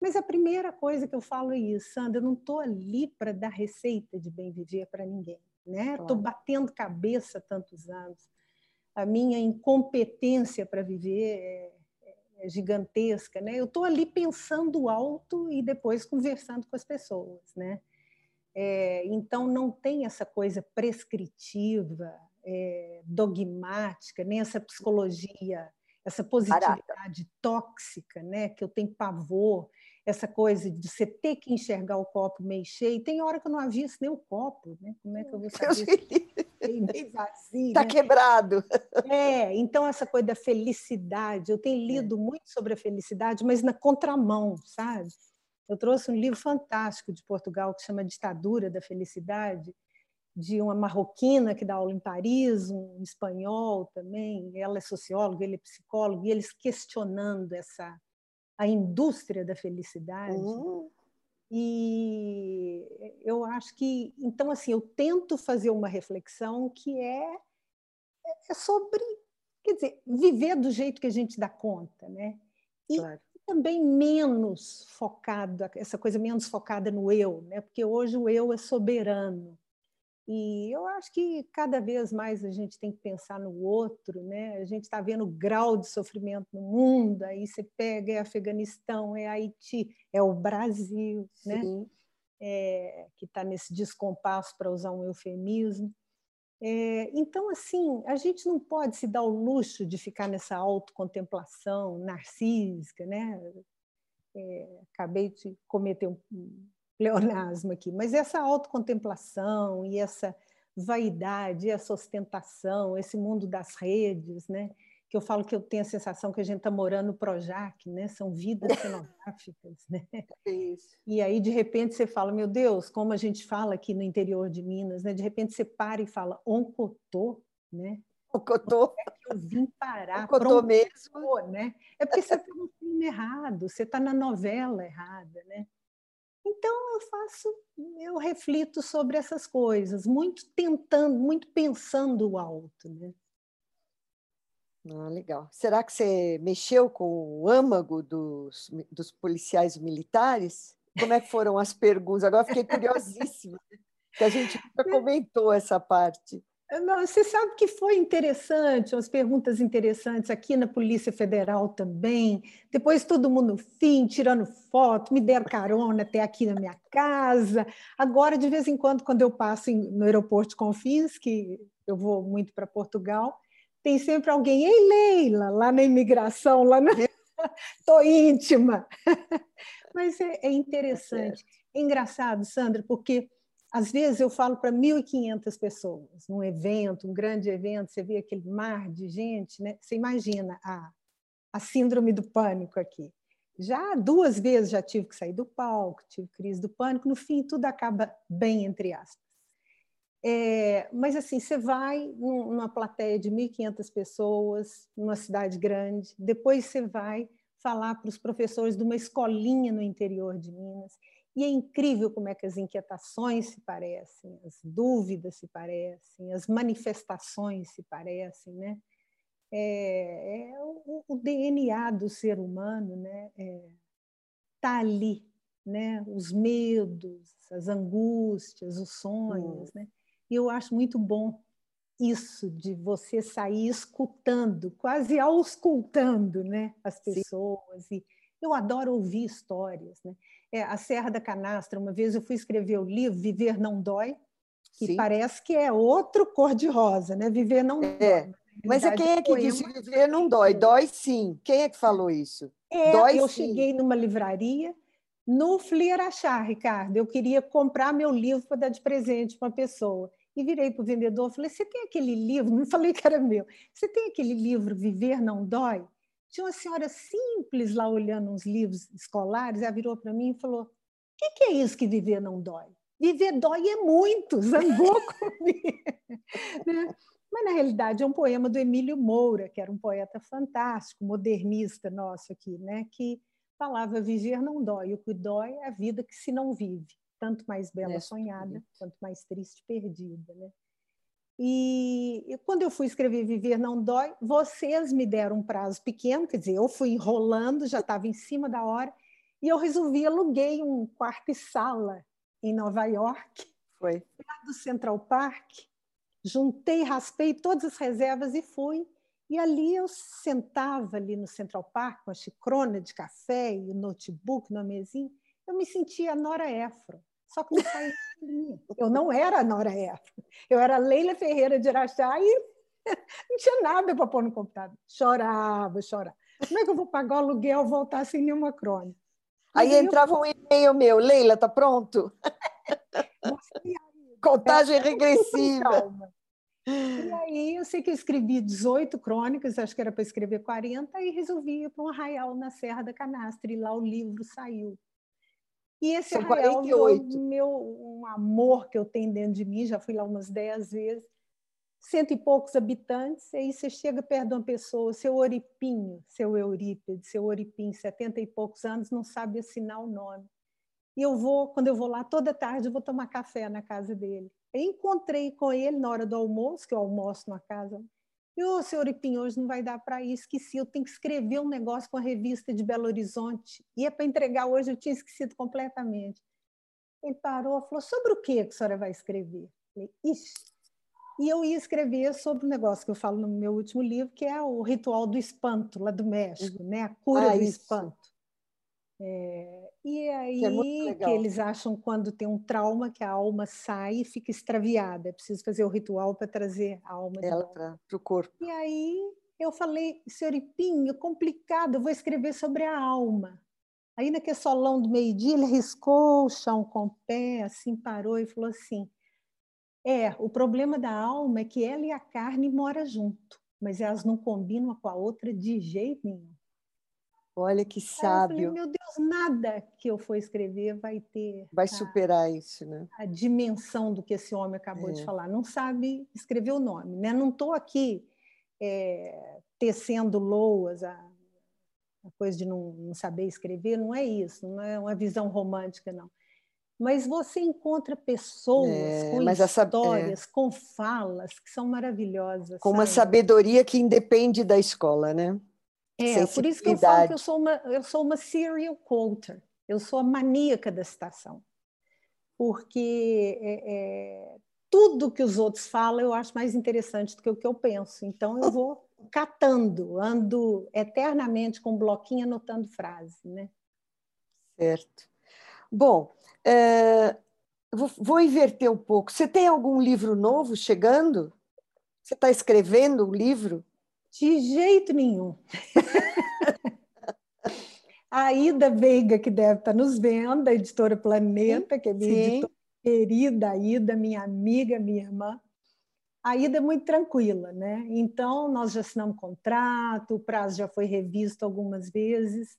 [SPEAKER 3] Mas a primeira coisa que eu falo é isso, Sandra, eu não estou ali para dar receita de bem viver para ninguém. Estou né? Claro. batendo cabeça tantos anos. A minha incompetência para viver é, é gigantesca. Né? Eu estou ali pensando alto e depois conversando com as pessoas. Né? É, então, não tem essa coisa prescritiva, é, dogmática, nem essa psicologia, essa positividade Barata. tóxica, né, que eu tenho pavor, essa coisa de você ter que enxergar o copo meio cheio. Tem hora que eu não aviso nem o copo, né? Como é que eu vou saber?
[SPEAKER 4] Meio vazio. Está né? quebrado.
[SPEAKER 3] É, então essa coisa da felicidade. Eu tenho é. lido é. muito sobre a felicidade, mas na contramão, sabe? Eu trouxe um livro fantástico de Portugal que chama Ditadura da Felicidade, de uma marroquina que dá aula em Paris, um espanhol também, ela é socióloga, ele é psicólogo, e eles questionando essa a indústria da felicidade. Uhum. E eu acho que, então, assim, eu tento fazer uma reflexão que é, é sobre, quer dizer, viver do jeito que a gente dá conta, né? E claro. também menos focado, essa coisa menos focada no eu, né? Porque hoje o eu é soberano. E eu acho que cada vez mais a gente tem que pensar no outro, né? A gente está vendo o grau de sofrimento no mundo, aí você pega é Afeganistão, é Haiti, é o Brasil, né? É, que está nesse descompasso, para usar um eufemismo. É, então, assim, a gente não pode se dar o luxo de ficar nessa autocontemplação narcísica, né? É, acabei de cometer um, [LAUGHS] pleonasmo aqui, mas essa autocontemplação e essa vaidade, essa ostentação, esse mundo das redes, né? que eu falo que eu tenho a sensação que a gente está morando no Projac, né? São vidas [LAUGHS] cenográficas, né?
[SPEAKER 4] Isso.
[SPEAKER 3] E aí de repente você fala, meu Deus, como a gente fala aqui no interior de Minas, né? De repente você para e fala, oncotô, né?
[SPEAKER 4] Oncotô.
[SPEAKER 3] É que eu vim parar.
[SPEAKER 4] Oncotô mesmo,
[SPEAKER 3] né? É porque você está no filme errado, você está na novela errada, né? Então eu faço, eu reflito sobre essas coisas, muito tentando, muito pensando o alto, né?
[SPEAKER 4] Ah, legal. Será que você mexeu com o âmago dos, dos policiais militares? Como é que foram as perguntas? Agora fiquei curiosíssima, que a gente nunca [LAUGHS] comentou essa parte.
[SPEAKER 3] Não, você sabe que foi interessante, umas perguntas interessantes aqui na Polícia Federal também. Depois todo mundo no fim, tirando foto, me deram carona até aqui na minha casa. Agora, de vez em quando, quando eu passo no aeroporto de Confins, que eu vou muito para Portugal, tem sempre alguém, ei Leila, lá na imigração, lá na. [LAUGHS] Estou íntima. [LAUGHS] Mas é, é interessante. É engraçado, Sandra, porque às vezes eu falo para 1.500 pessoas, num evento, um grande evento, você vê aquele mar de gente, né? você imagina a, a síndrome do pânico aqui. Já duas vezes já tive que sair do palco, tive crise do pânico, no fim tudo acaba bem, entre aspas. É, mas assim, você vai numa plateia de 1.500 pessoas, numa cidade grande, depois você vai falar para os professores de uma escolinha no interior de Minas. E é incrível como é que as inquietações se parecem, as dúvidas se parecem, as manifestações se parecem, né? É, é o, o, DNA do ser humano, né? É, tá ali, né? Os medos, as angústias, os sonhos, hum. né? E eu acho muito bom isso de você sair escutando, quase auscultando, né, as pessoas. Sim. E eu adoro ouvir histórias, né? É, a Serra da Canastra, uma vez eu fui escrever o livro Viver não dói, que sim. parece que é outro cor de rosa, né? Viver não é. dói.
[SPEAKER 4] Mas é quem é que disse viver não dói? Dói sim. Quem é que falou isso?
[SPEAKER 3] É, dói eu sim. cheguei numa livraria no Fliarachá, Ricardo. Eu queria comprar meu livro para dar de presente para uma pessoa e virei para o vendedor e falei: Você tem aquele livro? [LAUGHS] Não falei que era meu. Você tem aquele livro Viver Não Dói? Tinha uma senhora simples lá olhando uns livros escolares, ela virou para mim e falou: O que, que é isso que viver não dói? Viver dói é muito, [LAUGHS] zangou comigo. né? Mas, na realidade, é um poema do Emílio Moura, que era um poeta fantástico, modernista nosso aqui, né? que falava: Viver não dói, o que dói é a vida que se não vive tanto mais bela é, sonhada, quanto mais triste perdida. Né? E, e, quando eu fui escrever Viver Não Dói, vocês me deram um prazo pequeno, quer dizer, eu fui enrolando, já estava em cima da hora, e eu resolvi, aluguei um quarto e sala em Nova York,
[SPEAKER 4] Foi.
[SPEAKER 3] do Central Park, juntei, raspei todas as reservas e fui. E ali eu sentava ali no Central Park com a xicrona de café e o notebook na mesinha, eu me sentia Nora Ephron só que não saía de mim. Eu não era a Nora Ephron. Eu era Leila Ferreira de Araxá e [LAUGHS] não tinha nada para pôr no computador. Chorava, chorava. Como é que eu vou pagar o aluguel e voltar sem nenhuma crônica?
[SPEAKER 4] Aí eu... entrava um e-mail meu, Leila, tá pronto? [LAUGHS] Contagem regressiva.
[SPEAKER 3] E aí eu sei que eu escrevi 18 crônicas, acho que era para escrever 40, e resolvi ir para um arraial na Serra da Canastra, e lá o livro saiu. E esse São arraial 48. meu um amor que eu tenho dentro de mim, já fui lá umas dez vezes, cento e poucos habitantes, aí você chega perto de uma pessoa, seu Oripinho, seu Eurípides, seu Oripinho, setenta e poucos anos, não sabe assinar o nome. E eu vou, quando eu vou lá toda tarde, eu vou tomar café na casa dele. Eu encontrei com ele na hora do almoço, que eu almoço na casa e o senhor Ipim, hoje não vai dar para ir, esqueci, eu tenho que escrever um negócio com a revista de Belo Horizonte. Ia para entregar hoje, eu tinha esquecido completamente. Ele parou, falou, sobre o que a senhora vai escrever? Eu falei, ixi. E eu ia escrever sobre um negócio que eu falo no meu último livro, que é o ritual do espanto, lá do México, uhum. né? a cura ah, do isso. espanto. É, e aí que, é que, eles acham quando tem um trauma que a alma sai e fica extraviada. É preciso fazer o ritual para trazer a alma
[SPEAKER 4] Ela para o corpo.
[SPEAKER 3] E aí eu falei, senhor Ipinho, complicado, eu vou escrever sobre a alma. Aí naquele solão do meio-dia ele riscou o chão com o pé, assim parou e falou assim: é, o problema da alma é que ela e a carne moram junto, mas elas não combinam com a outra de jeito nenhum.
[SPEAKER 4] Olha que sábio.
[SPEAKER 3] Falei, meu Deus, nada que eu for escrever vai ter.
[SPEAKER 4] Vai a, superar isso, né?
[SPEAKER 3] A dimensão do que esse homem acabou é. de falar. Não sabe escrever o nome, né? Não estou aqui é, tecendo loas, a, a coisa de não, não, saber escrever, não é isso, não é uma visão romântica, não. Mas você encontra pessoas é, com histórias, essa, com falas que são maravilhosas.
[SPEAKER 4] Com sabe? uma sabedoria que independe da escola, né?
[SPEAKER 3] É, por isso que eu falo que eu sou uma, eu sou uma serial quoter, eu sou a maníaca da citação. Porque é, é, tudo que os outros falam eu acho mais interessante do que o que eu penso. Então eu vou catando, ando eternamente com um bloquinho anotando frase. Né?
[SPEAKER 4] Certo. Bom, é, vou, vou inverter um pouco. Você tem algum livro novo chegando? Você está escrevendo um livro?
[SPEAKER 3] De jeito nenhum. a Ida Veiga, que deve estar nos vendo, a editora Planeta, que é minha Sim. editora querida, Ida, minha amiga, minha irmã. A Ida é muito tranquila, né? Então, nós já assinamos contrato, o prazo já foi revisto algumas vezes,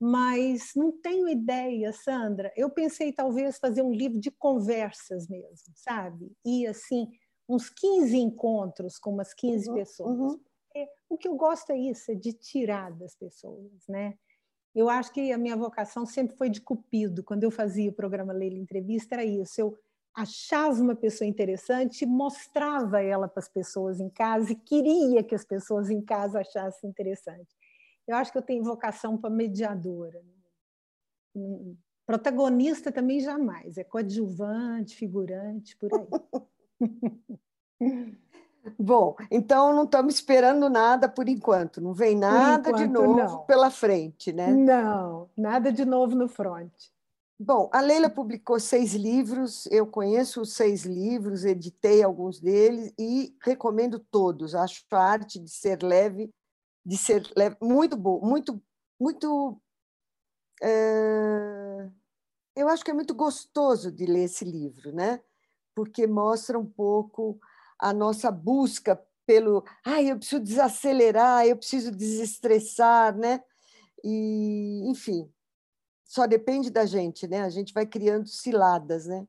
[SPEAKER 3] mas não tenho ideia, Sandra. Eu pensei talvez fazer um livro de conversas mesmo, sabe? E assim, uns 15 encontros com umas 15 uhum, pessoas. Uhum é, o que eu gosto é isso, é de tirar das pessoas, né? Eu acho que a minha vocação sempre foi de cupido. Quando eu fazia o programa Leila Entrevista, era isso. Eu achava uma pessoa interessante, mostrava ela para as pessoas em casa e queria que as pessoas em casa achassem interessante. Eu acho que eu tenho vocação para mediadora. Protagonista também jamais, é coadjuvante, figurante, por aí. [LAUGHS]
[SPEAKER 4] Bom, então não estamos esperando nada por enquanto, não vem nada enquanto, de novo não. pela frente, né?
[SPEAKER 3] Não, nada de novo no front.
[SPEAKER 4] Bom, a Leila publicou seis livros, eu conheço os seis livros, editei alguns deles e recomendo todos. Acho a arte de ser leve, de ser leve, muito boa, muito, muito. É... Eu acho que é muito gostoso de ler esse livro, né? Porque mostra um pouco a nossa busca pelo, ai, eu preciso desacelerar, eu preciso desestressar, né? E, enfim, só depende da gente, né? A gente vai criando ciladas, né?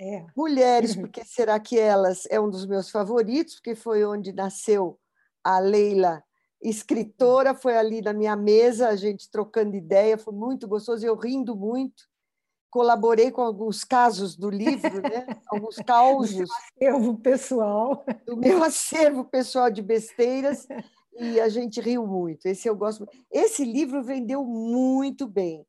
[SPEAKER 3] É.
[SPEAKER 4] Mulheres, [LAUGHS] porque será que elas é um dos meus favoritos, porque foi onde nasceu a Leila, escritora, foi ali na minha mesa, a gente trocando ideia, foi muito gostoso, eu rindo muito colaborei com alguns casos do livro, né? [LAUGHS] alguns causos. Do
[SPEAKER 3] acervo pessoal.
[SPEAKER 4] Do meu acervo pessoal de besteiras, e a gente riu muito. Esse eu gosto. Esse livro vendeu muito bem.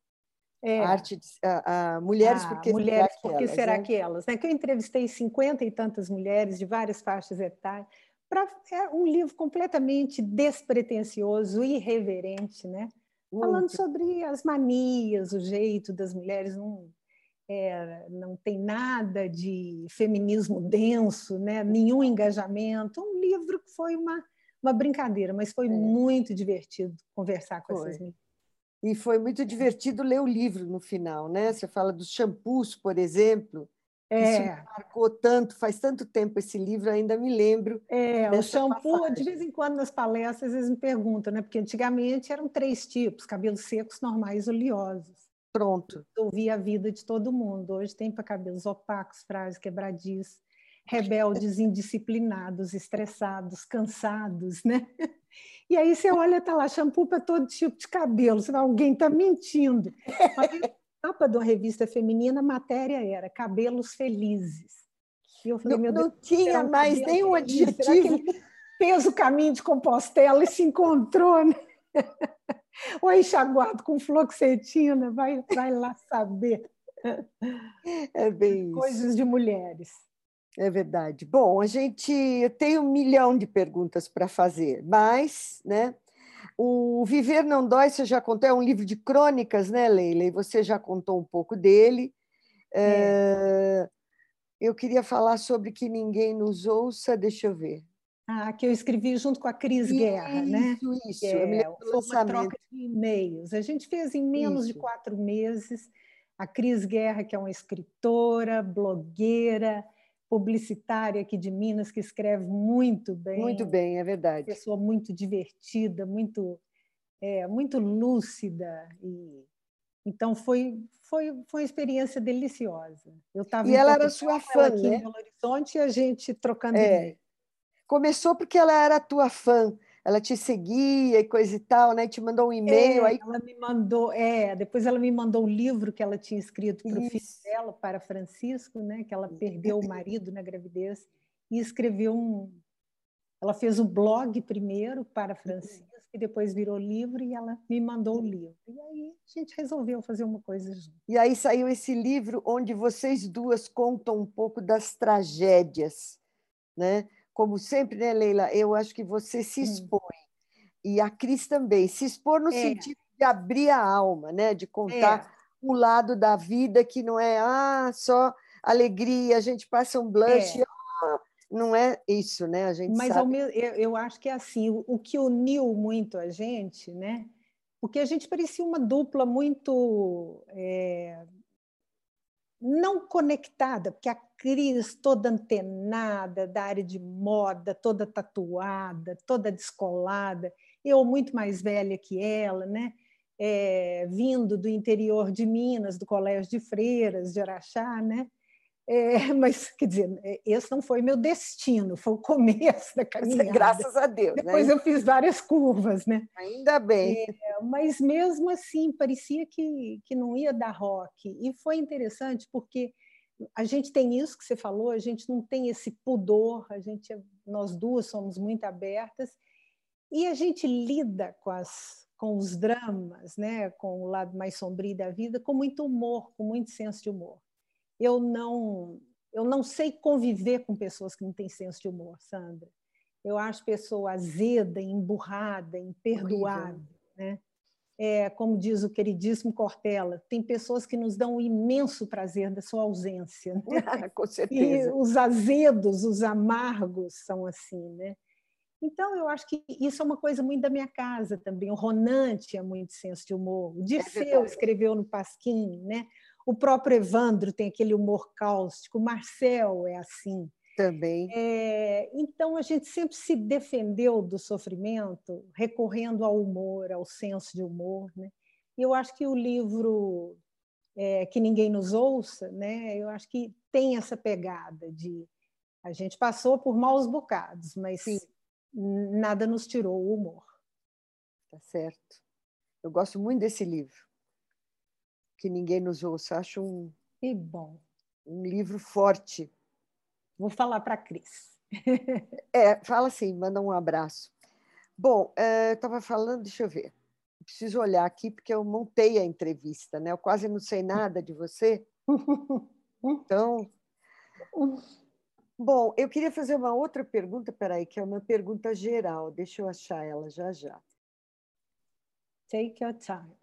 [SPEAKER 4] É. A arte de, a, a mulheres ah, porque
[SPEAKER 3] mulheres
[SPEAKER 4] será
[SPEAKER 3] porque
[SPEAKER 4] elas,
[SPEAKER 3] será
[SPEAKER 4] né?
[SPEAKER 3] que elas né? que eu entrevistei cinquenta e tantas mulheres de várias faixas etárias para é um livro completamente despretensioso irreverente né. Falando sobre as manias, o jeito das mulheres, não, é, não tem nada de feminismo denso, né? nenhum engajamento. Um livro que foi uma, uma brincadeira, mas foi é. muito divertido conversar com foi. essas mulheres.
[SPEAKER 4] E foi muito divertido ler o livro no final, né? Você fala dos shampoos, por exemplo,
[SPEAKER 3] é.
[SPEAKER 4] Isso marcou tanto, faz tanto tempo esse livro, ainda me lembro.
[SPEAKER 3] É, o shampoo, passagem. de vez em quando nas palestras eles me perguntam, né? Porque antigamente eram três tipos: cabelos secos, normais, oleosos.
[SPEAKER 4] Pronto.
[SPEAKER 3] Ouvia a vida de todo mundo. Hoje tem para cabelos opacos, frágeis, quebradiços, rebeldes, indisciplinados, estressados, cansados, né? E aí você olha, tá lá, shampoo para todo tipo de cabelo. Você fala, alguém está mentindo. Mas capa de uma revista feminina, a matéria era cabelos felizes.
[SPEAKER 4] Eu falei, não, Deus, tinha mais nenhum adjetivo.
[SPEAKER 3] Fez o caminho de Compostela e se encontrou, né? [LAUGHS] Ou enxaguado com fluoxetina, vai, vai lá saber.
[SPEAKER 4] É bem isso.
[SPEAKER 3] Coisas de mulheres.
[SPEAKER 4] É verdade. Bom, a gente tem um milhão de perguntas para fazer, mas, né? O Viver Não Dói, você já contou, é um livro de crônicas, né, Leila? E você já contou um pouco dele. É. É, eu queria falar sobre Que Ninguém Nos Ouça, deixa eu ver.
[SPEAKER 3] Ah, que eu escrevi junto com a Cris
[SPEAKER 4] isso,
[SPEAKER 3] Guerra, né?
[SPEAKER 4] Isso, isso.
[SPEAKER 3] É, foi uma troca de e-mails. A gente fez em menos isso. de quatro meses. A Cris Guerra, que é uma escritora, blogueira, publicitária aqui de Minas que escreve muito bem.
[SPEAKER 4] Muito bem, é verdade.
[SPEAKER 3] Pessoa muito divertida, muito é, muito lúcida e então foi foi foi uma experiência deliciosa.
[SPEAKER 4] Eu estava E ela era sua fã,
[SPEAKER 3] aqui
[SPEAKER 4] né?
[SPEAKER 3] em Belo Horizonte e a gente trocando é.
[SPEAKER 4] Começou porque ela era tua fã ela te seguia e coisa e tal, né? Te mandou um e-mail.
[SPEAKER 3] É,
[SPEAKER 4] aí...
[SPEAKER 3] Ela me mandou, é, depois ela me mandou o um livro que ela tinha escrito para o filho dela, para Francisco, né? Que ela perdeu o marido na gravidez e escreveu um. Ela fez o blog primeiro para Francisco e depois virou livro e ela me mandou o livro. E aí a gente resolveu fazer uma coisa junto.
[SPEAKER 4] E aí saiu esse livro onde vocês duas contam um pouco das tragédias, né? Como sempre, né, Leila? Eu acho que você se expõe. Hum. E a Cris também. Se expor no é. sentido de abrir a alma, né? De contar é. o lado da vida que não é ah, só alegria, a gente passa um blush. É. Ah, não é isso, né? A gente
[SPEAKER 3] Mas
[SPEAKER 4] sabe...
[SPEAKER 3] meu, eu acho que é assim, o, o que uniu muito a gente, né? Porque a gente parecia uma dupla muito é, não conectada, porque a Cris toda antenada da área de moda, toda tatuada, toda descolada, eu muito mais velha que ela, né? É, vindo do interior de Minas, do Colégio de Freiras, de Araxá, né? É, [LAUGHS] mas, quer dizer, esse não foi meu destino, foi o começo da [LAUGHS] caminhada.
[SPEAKER 4] Graças a Deus.
[SPEAKER 3] Né? Depois
[SPEAKER 4] né?
[SPEAKER 3] eu fiz várias curvas, né?
[SPEAKER 4] Ainda bem.
[SPEAKER 3] É, mas mesmo assim, parecia que, que não ia dar rock. E foi interessante porque a gente tem isso que você falou, a gente não tem esse pudor, a gente, é, nós duas somos muito abertas e a gente lida com, as, com os dramas, né, com o lado mais sombrio da vida, com muito humor, com muito senso de humor. Eu não, eu não sei conviver com pessoas que não têm senso de humor, Sandra. Eu acho pessoa azeda, emburrada, imperdoável, né? é, como diz o queridíssimo Cortella, tem pessoas que nos dão o imenso prazer da sua ausência. Né? [LAUGHS]
[SPEAKER 4] Com certeza.
[SPEAKER 3] E os azedos, os amargos são assim, né? Então, eu acho que isso é uma coisa muito da minha casa também. O Ronan tinha muito senso de humor. O é Dirceu é escreveu no Pasquim, né? O próprio Evandro tem aquele humor cáustico. O Marcel é assim.
[SPEAKER 4] Também.
[SPEAKER 3] É, então, a gente sempre se defendeu do sofrimento recorrendo ao humor, ao senso de humor. Né? E eu acho que o livro é, Que Ninguém Nos Ouça, né? eu acho que tem essa pegada de a gente passou por maus bocados, mas Sim. nada nos tirou o humor.
[SPEAKER 4] Tá certo. Eu gosto muito desse livro. Que Ninguém Nos Ouça. Acho um,
[SPEAKER 3] que bom.
[SPEAKER 4] um livro forte
[SPEAKER 3] Vou falar para a Cris. [LAUGHS]
[SPEAKER 4] é, fala assim, manda um abraço. Bom, estava é, falando, deixa eu ver. Preciso olhar aqui, porque eu montei a entrevista, né? Eu quase não sei nada de você. [LAUGHS] Então. Bom, eu queria fazer uma outra pergunta, peraí, que é uma pergunta geral. Deixa eu achar ela já já.
[SPEAKER 3] Take your time.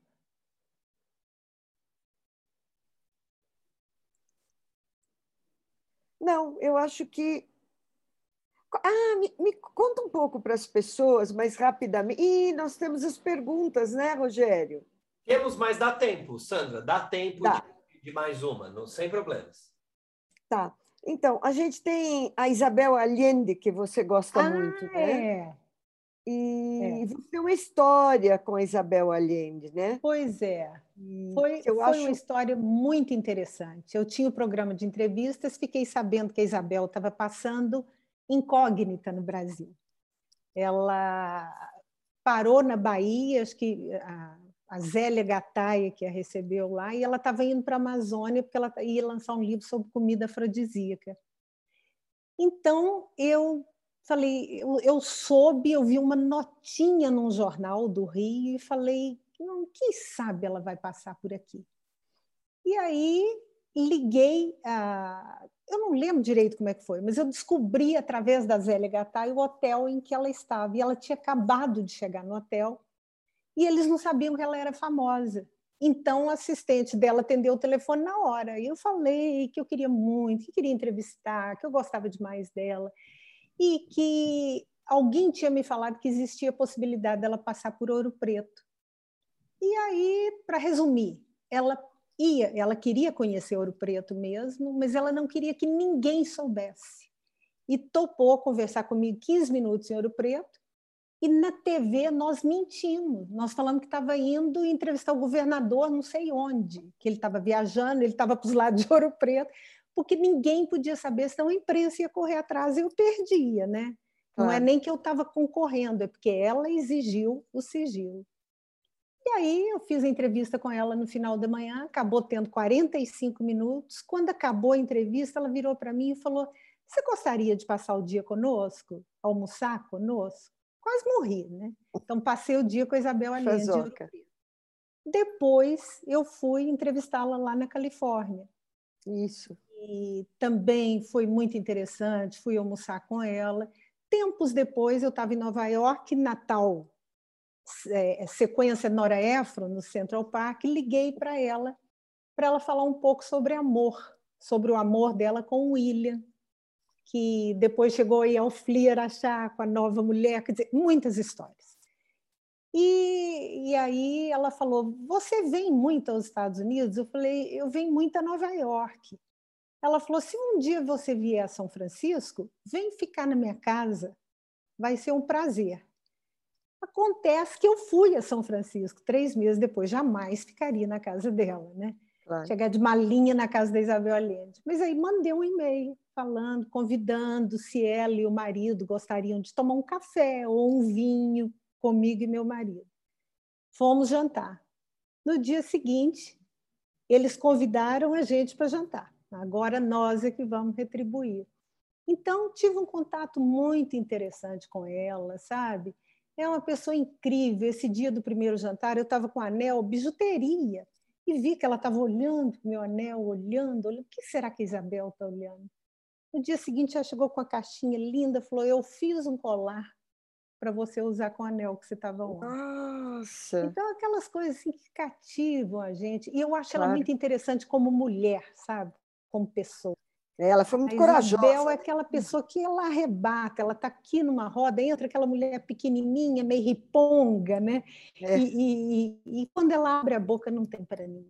[SPEAKER 4] Não, eu acho que. Ah, me, me conta um pouco para as pessoas, mais rapidamente. Ih, nós temos as perguntas, né, Rogério?
[SPEAKER 1] Temos, mas dá tempo, Sandra, dá tempo dá. De, de, mais uma, não, sem problemas.
[SPEAKER 4] Tá. Então, a gente tem a Isabel Allende, que você gosta
[SPEAKER 3] ah,
[SPEAKER 4] muito,
[SPEAKER 3] né? É.
[SPEAKER 4] E é. você tem uma história com a Isabel Allende, né?
[SPEAKER 3] Pois é. Foi, foi acho... uma história muito interessante. Eu tinha o um programa de entrevistas, fiquei sabendo que a Isabel estava passando incógnita no Brasil. Ela parou na Bahia, acho que a, a Zélia Gataia, que a recebeu lá, e ela estava indo para a Amazônia porque ela ia lançar um livro sobre comida afrodisíaca. Então, eu falei, eu, eu soube, eu vi uma notinha num jornal do Rio e falei, não, quem sabe ela vai passar por aqui. E aí liguei a. Eu não lembro direito como é que foi, mas eu descobri através da Zélia Gattai o hotel em que ela estava. E ela tinha acabado de chegar no hotel e eles não sabiam que ela era famosa. Então, o assistente dela atendeu o telefone na hora. E eu falei que eu queria muito, que queria entrevistar, que eu gostava demais dela e que alguém tinha me falado que existia a possibilidade dela passar por Ouro Preto. E aí, para resumir, ela ia, ela queria conhecer Ouro Preto mesmo, mas ela não queria que ninguém soubesse. E topou conversar comigo 15 minutos em Ouro Preto. E na TV nós mentimos. Nós falamos que estava indo entrevistar o governador, não sei onde, que ele estava viajando, ele estava para os lados de Ouro Preto porque ninguém podia saber, senão a imprensa ia correr atrás e eu perdia, né? Não é nem que eu estava concorrendo, é porque ela exigiu o sigilo. E aí eu fiz a entrevista com ela no final da manhã, acabou tendo 45 minutos. Quando acabou a entrevista, ela virou para mim e falou: Você gostaria de passar o dia conosco? Almoçar conosco? Quase morri, né? Então passei o dia com a Isabel Allende. Depois eu fui entrevistá-la lá na Califórnia.
[SPEAKER 4] Isso
[SPEAKER 3] e também foi muito interessante. Fui almoçar com ela. Tempos depois, eu estava em Nova York, Natal, é, sequência Nora Ephron, no Central Park, liguei para ela, para ela falar um pouco sobre amor, sobre o amor dela com o William, que depois chegou aí ao Fleer achar com a nova mulher, quer dizer, muitas histórias. E, e aí ela falou: Você vem muito aos Estados Unidos? Eu falei: Eu venho muito a Nova York. Ela falou: se um dia você vier a São Francisco, vem ficar na minha casa, vai ser um prazer. Acontece que eu fui a São Francisco três meses depois, jamais ficaria na casa dela, né? Claro. Chegar de malinha na casa da Isabel Allende. Mas aí mandei um e-mail falando, convidando se ela e o marido gostariam de tomar um café ou um vinho comigo e meu marido. Fomos jantar. No dia seguinte, eles convidaram a gente para jantar. Agora nós é que vamos retribuir. Então, tive um contato muito interessante com ela, sabe? É uma pessoa incrível. Esse dia do primeiro jantar, eu estava com anel, bijuteria, e vi que ela estava olhando o meu anel, olhando, olhando. O que será que a Isabel está olhando? No dia seguinte, ela chegou com a caixinha linda, falou: Eu fiz um colar para você usar com o anel que você estava ontem.
[SPEAKER 4] Nossa!
[SPEAKER 3] Então, aquelas coisas assim que cativam a gente. E eu acho claro. ela muito interessante como mulher, sabe? Como pessoa.
[SPEAKER 4] Ela foi muito
[SPEAKER 3] a
[SPEAKER 4] corajosa.
[SPEAKER 3] Isabel é aquela pessoa que ela arrebata, ela está aqui numa roda, entra aquela mulher pequenininha, meio riponga, né? É. E, e, e, quando ela abre a boca, não tem para ninguém.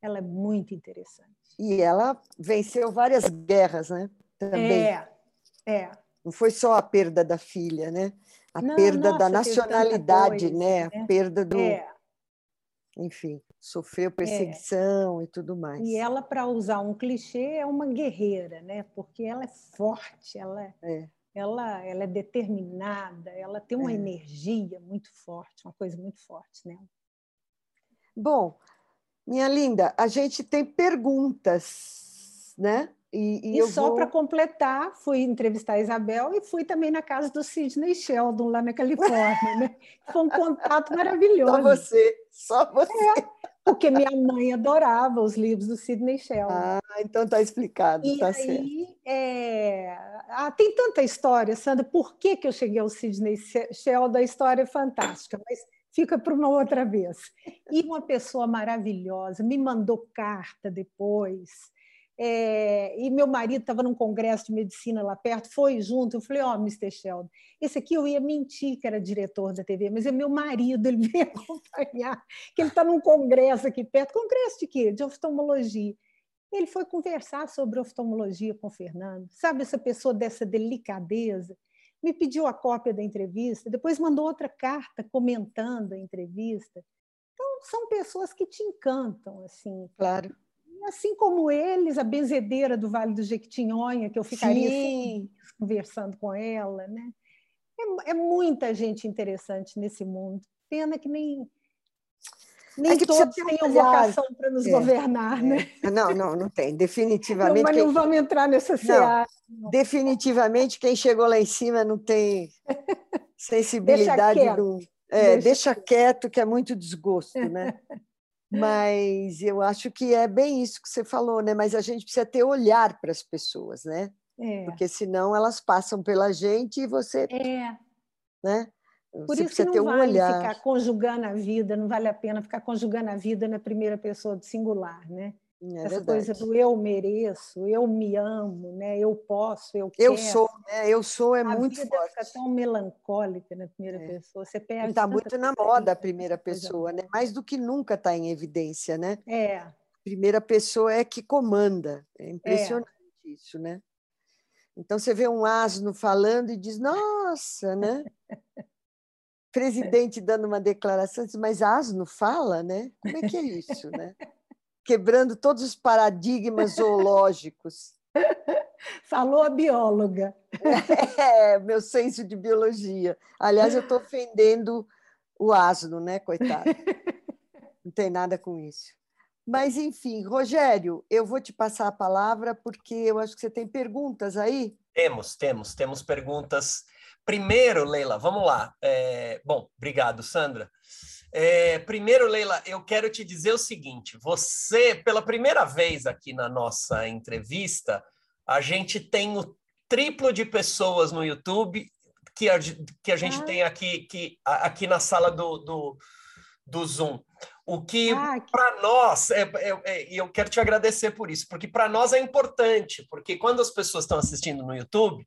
[SPEAKER 3] Ela é muito interessante.
[SPEAKER 4] E ela venceu várias guerras, né? Também.
[SPEAKER 3] É, é.
[SPEAKER 4] Não foi só a perda da filha, né? A não, perda nossa, da nacionalidade, coisa, né? né? A perda do. É. Enfim sofreu é. perseguição é. e tudo mais.
[SPEAKER 3] E ela, para usar um clichê, é uma guerreira, né? Porque ela é forte, ela é, é. Ela, ela é determinada, ela tem uma é. energia muito forte, uma coisa muito forte nela.
[SPEAKER 4] Bom, minha linda, a gente tem perguntas, né?
[SPEAKER 3] E, e, e só vou... para completar, fui entrevistar a Isabel e fui também na casa do Sidney Sheldon, lá na Califórnia. Né? [LAUGHS] Foi um contato maravilhoso.
[SPEAKER 4] Só você, só você. É,
[SPEAKER 3] porque minha mãe adorava os livros do Sidney Sheldon.
[SPEAKER 4] Ah, então está explicado,
[SPEAKER 3] e
[SPEAKER 4] tá
[SPEAKER 3] aí,
[SPEAKER 4] certo.
[SPEAKER 3] É... Ah, tem tanta história, Sandra. Por que, que eu cheguei ao Sidney Sheldon? A história é fantástica, mas fica para uma outra vez. E uma pessoa maravilhosa me mandou carta depois é, e meu marido estava num congresso de medicina lá perto, foi junto. Eu falei: Ó, oh, Mr. Sheldon, esse aqui eu ia mentir que era diretor da TV, mas é meu marido, ele veio [LAUGHS] acompanhar, que ele está num congresso aqui perto. Congresso de quê? De oftalmologia. Ele foi conversar sobre oftalmologia com o Fernando. Sabe essa pessoa dessa delicadeza? Me pediu a cópia da entrevista, depois mandou outra carta comentando a entrevista. Então, são pessoas que te encantam, assim.
[SPEAKER 4] Claro
[SPEAKER 3] assim como eles, a benzedeira do Vale do Jequitinhonha, que eu ficaria conversando com ela, né? É, é, muita gente interessante nesse mundo. Pena que nem nem é que todos têm vocação para nos é, governar, né?
[SPEAKER 4] É. Não, não, não tem. Definitivamente. Não,
[SPEAKER 3] mas
[SPEAKER 4] quem...
[SPEAKER 3] não vamos entrar nessa seara.
[SPEAKER 4] Definitivamente, quem chegou lá em cima não tem [LAUGHS] sensibilidade
[SPEAKER 3] deixa
[SPEAKER 4] do. É, deixa, deixa quieto, que é muito desgosto, né? [LAUGHS] Mas eu acho que é bem isso que você falou, né? Mas a gente precisa ter olhar para as pessoas, né?
[SPEAKER 3] É.
[SPEAKER 4] Porque senão elas passam pela gente e você.
[SPEAKER 3] É.
[SPEAKER 4] Né?
[SPEAKER 3] Por isso que não um vale olhar. ficar conjugando a vida, não vale a pena ficar conjugando a vida na primeira pessoa do singular, né? É Essa verdade. coisa do eu mereço, eu me amo, né? eu posso, eu quero.
[SPEAKER 4] Eu sou, né? Eu sou é
[SPEAKER 3] a
[SPEAKER 4] muito
[SPEAKER 3] vida
[SPEAKER 4] forte.
[SPEAKER 3] fica tão melancólica na primeira é. pessoa. Você perde.
[SPEAKER 4] Está muito na moda a primeira pessoa, né? Mais do que nunca está em evidência, né?
[SPEAKER 3] É.
[SPEAKER 4] A primeira pessoa é que comanda. É impressionante é. isso, né? Então você vê um asno falando e diz, nossa, né? [LAUGHS] Presidente dando uma declaração, diz, mas asno fala, né? Como é que é isso, né? Quebrando todos os paradigmas zoológicos. [LAUGHS]
[SPEAKER 3] Falou a bióloga. [LAUGHS]
[SPEAKER 4] É, meu senso de biologia. Aliás, eu estou ofendendo o asno, né, coitado? [LAUGHS] Não tem nada com isso. Mas, enfim, Rogério, eu vou te passar a palavra porque eu acho que você tem perguntas aí.
[SPEAKER 1] Temos, temos, temos perguntas. Primeiro, Leila, vamos lá. É, bom, obrigado, Sandra. É, primeiro, Leila, eu quero te dizer o seguinte: você, pela primeira vez aqui na nossa entrevista, a gente tem o triplo de pessoas no YouTube que a, que a gente ah. tem aqui, que, aqui na sala do, do, do Zoom. O que, ah, que... para nós, é, é, é, eu quero te agradecer por isso, porque para nós é importante, porque quando as pessoas estão assistindo no YouTube,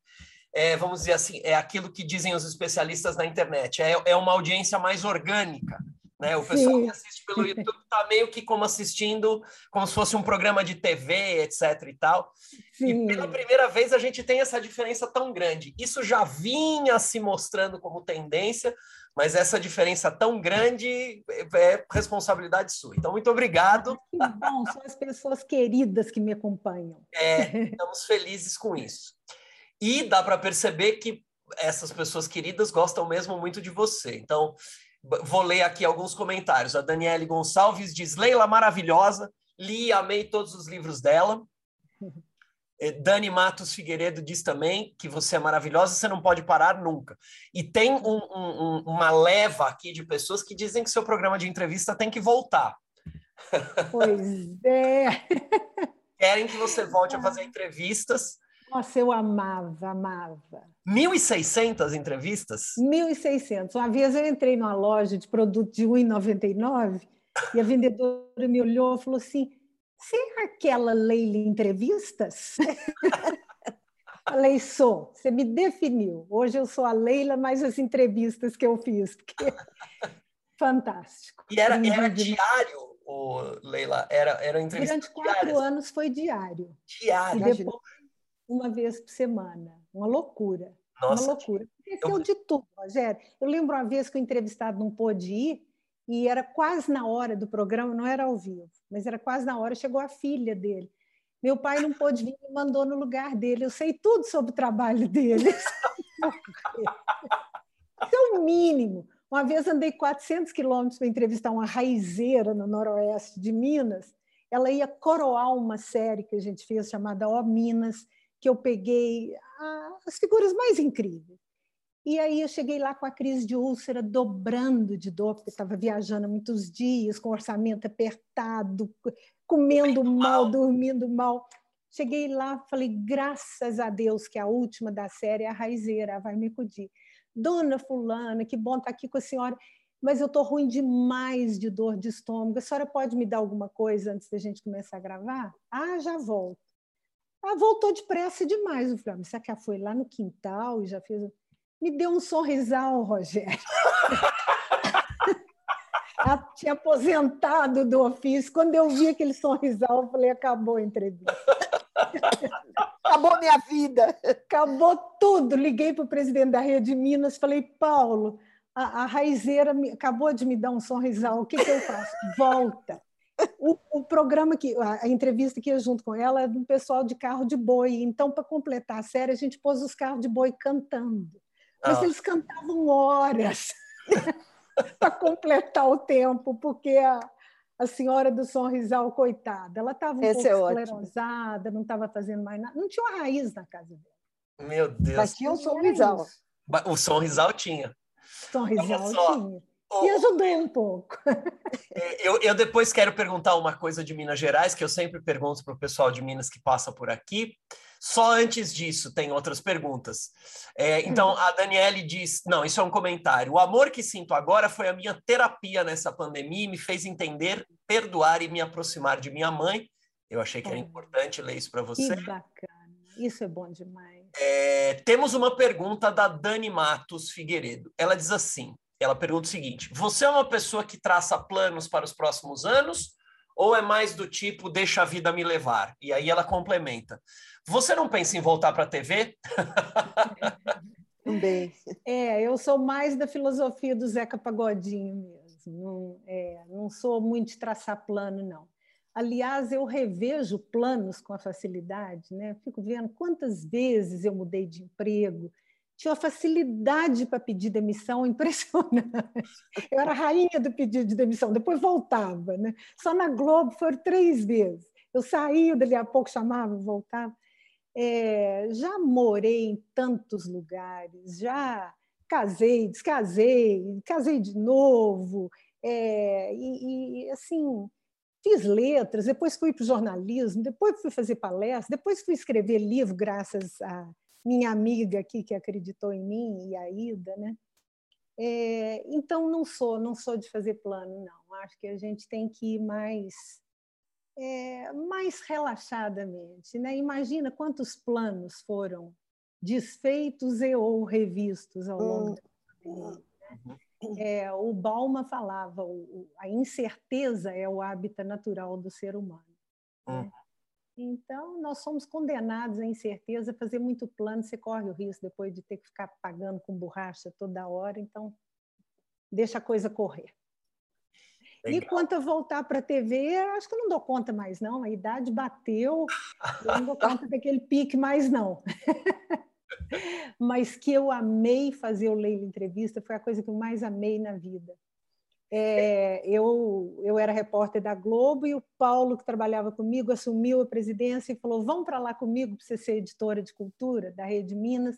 [SPEAKER 1] é, vamos dizer assim, é aquilo que dizem os especialistas na internet, é, é uma audiência mais orgânica. Né? O pessoal Sim. que assiste pelo YouTube está meio que como assistindo, como se fosse um programa de TV, etc. e tal. Sim. E pela primeira vez a gente tem essa diferença tão grande. Isso já vinha se mostrando como tendência, mas essa diferença tão grande é responsabilidade sua. Então, muito obrigado.
[SPEAKER 3] Que bom, são as pessoas queridas que me acompanham.
[SPEAKER 1] É, [LAUGHS] estamos felizes com isso. E dá para perceber que essas pessoas queridas gostam mesmo muito de você. Então, vou ler aqui alguns comentários. A Daniele Gonçalves diz: Leila maravilhosa, li e amei todos os livros dela. Eh, Dani Matos Figueiredo diz também que você é maravilhosa, você não pode parar nunca. E tem um, um, uma leva aqui de pessoas que dizem que seu programa de entrevista tem que voltar.
[SPEAKER 3] Pois é. [LAUGHS]
[SPEAKER 1] Querem que você volte a fazer entrevistas.
[SPEAKER 3] Nossa, eu amava, amava.
[SPEAKER 1] 1.600 entrevistas?
[SPEAKER 3] 1.600. Uma vez eu entrei numa loja de produto de R$ 1,99 e a vendedora me olhou e falou assim: Você é aquela Leila Entrevistas? [LAUGHS] Falei, sou. Você me definiu. Hoje eu sou a Leila, mais as entrevistas que eu fiz. Porque... [LAUGHS] Fantástico.
[SPEAKER 1] E era, era diário, oh, Leila? Era, era entrevista
[SPEAKER 3] Durante quatro diárias. anos foi diário.
[SPEAKER 1] Diário.
[SPEAKER 3] E depois, uma vez por semana. Uma loucura.
[SPEAKER 1] Nossa,
[SPEAKER 3] uma loucura. Aconteceu eu... de tudo, Rogério. Eu lembro uma vez que o entrevistado não pôde ir e era quase na hora do programa, não era ao vivo, mas era quase na hora, chegou a filha dele. Meu pai não pôde vir, me mandou no lugar dele. Eu sei tudo sobre o trabalho dele. Isso [LAUGHS] é o mínimo. Uma vez andei 400 quilômetros para entrevistar uma raizeira no noroeste de Minas. Ela ia coroar uma série que a gente fez chamada Ó Minas, que eu peguei as figuras mais incríveis. E aí eu cheguei lá com a crise de úlcera dobrando de dor, porque estava viajando muitos dias, com orçamento apertado, comendo mal, dormindo mal. Cheguei lá, falei, graças a Deus que a última da série é a raizeira, vai me acudir. Dona fulana, que bom estar aqui com a senhora, mas eu estou ruim demais de dor de estômago. A senhora pode me dar alguma coisa antes da gente começar a gravar? Ah, já volto. Ah, voltou depressa demais. Eu falei, ah, será que ela foi lá no quintal e já fez me deu um sorrisal, Rogério. [LAUGHS] Ela tinha aposentado do ofício. Quando eu vi aquele sorrisal, eu falei: acabou a entrevista. [LAUGHS]
[SPEAKER 4] Acabou minha vida.
[SPEAKER 3] Acabou tudo. Liguei para o presidente da Rede Minas, falei: Paulo, a, a raizeira me, acabou de me dar um sorrisal, o que, que eu faço? Volta. O, o, programa que a entrevista que ia junto com ela é do pessoal de carro de boi. Então, para completar a série, a gente pôs os carros de boi cantando. Mas ah. eles cantavam horas [LAUGHS] para completar o tempo, porque a, a senhora do Sorrisal, coitada, ela estava um Esse pouco é esclerosada, não estava fazendo mais nada, não tinha uma raiz na casa dela.
[SPEAKER 1] Meu Deus.
[SPEAKER 4] Mas tinha o Sorrisal.
[SPEAKER 1] O Sorrisal tinha.
[SPEAKER 3] Sorrisal tinha. E ajudou um pouco. [LAUGHS]
[SPEAKER 1] É, eu, eu depois quero perguntar uma coisa de Minas Gerais, que eu sempre pergunto para o pessoal de Minas que passa por aqui. Só antes disso, tem outras perguntas. É, então, a Daniele diz: não, isso é um comentário. O amor que sinto agora foi a minha terapia nessa pandemia e me fez entender, perdoar e me aproximar de minha mãe. Eu achei que era importante ler isso para você.
[SPEAKER 3] Que bacana. Isso é bom demais.
[SPEAKER 1] É, temos uma pergunta da Dani Matos Figueiredo. Ela diz assim: ela pergunta o seguinte: Você é uma pessoa que traça planos para os próximos anos ou é mais do tipo deixa a vida me levar? E aí ela complementa: Você não pensa em voltar para a TV?
[SPEAKER 3] Também. É, eu sou mais da filosofia do Zeca Pagodinho mesmo. Não, é, não sou muito de traçar plano, não. Aliás, eu revejo planos com a facilidade, né? Fico vendo quantas vezes eu mudei de emprego, tinha uma facilidade para pedir demissão [LAUGHS] impressionante. Eu era rainha do pedido de demissão, depois voltava. Né? Só na Globo foram três vezes. Eu saía, dali a pouco chamava, voltava. É, já morei em tantos lugares, já casei, descasei, casei de novo, é, e, e, assim fiz letras, depois fui para o jornalismo, depois fui fazer palestra, depois fui escrever livro graças a minha amiga aqui que acreditou em mim e a Ida, né? É, então não sou, não sou de fazer plano, não. Acho que a gente tem que ir mais, é, mais relaxadamente, né? Imagina quantos planos foram desfeitos e ou revistos ao longo hum. da pandemia. Né? É, o Balma falava, o, a incerteza é o hábito natural do ser humano. Né? Hum. Então, nós somos condenados à incerteza, a fazer muito plano, você corre o risco depois de ter que ficar pagando com borracha toda hora. Então, deixa a coisa correr. Legal. E quanto a voltar para a TV, acho que eu não dou conta mais, não. A idade bateu, eu não dou conta daquele pique mais, não. [LAUGHS] Mas que eu amei fazer o Leila Entrevista, foi a coisa que eu mais amei na vida. É, eu, eu era repórter da Globo e o Paulo, que trabalhava comigo, assumiu a presidência e falou: Vamos para lá comigo para você ser editora de cultura da Rede Minas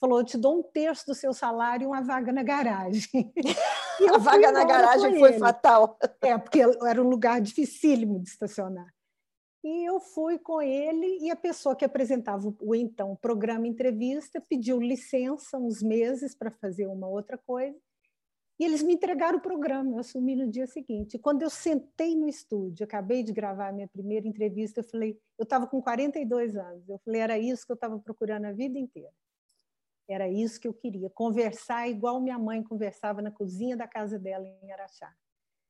[SPEAKER 3] falou: eu te dou um terço do seu salário e uma vaga na garagem. [LAUGHS]
[SPEAKER 4] a vaga na garagem foi fatal.
[SPEAKER 3] É, porque era um lugar dificílimo de estacionar. E eu fui com ele e a pessoa que apresentava o então programa entrevista pediu licença uns meses para fazer uma outra coisa. E eles me entregaram o programa, eu assumi no dia seguinte. Quando eu sentei no estúdio, acabei de gravar a minha primeira entrevista, eu falei, eu estava com 42 anos, eu falei, era isso que eu estava procurando a vida inteira. Era isso que eu queria, conversar igual minha mãe conversava na cozinha da casa dela em Araxá.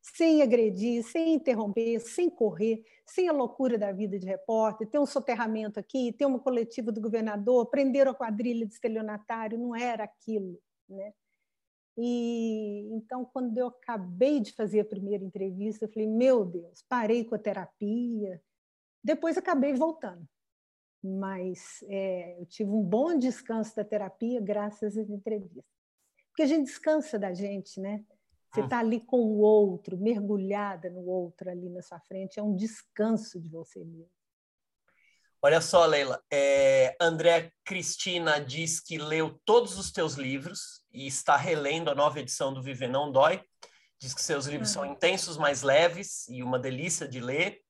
[SPEAKER 3] Sem agredir, sem interromper, sem correr, sem a loucura da vida de repórter, ter um soterramento aqui, ter uma coletiva do governador, prender a quadrilha de estelionatário, não era aquilo, né? E então, quando eu acabei de fazer a primeira entrevista, eu falei: meu Deus, parei com a terapia. Depois acabei voltando mas é, eu tive um bom descanso da terapia graças às entrevistas. Porque a gente descansa da gente, né? Você está ali com o outro, mergulhada no outro ali na sua frente, é um descanso de você mesmo.
[SPEAKER 1] Olha só, Leila, é, André Cristina diz que leu todos os teus livros e está relendo a nova edição do Viver Não Dói. Diz que seus livros são intensos, mais leves e uma delícia de ler.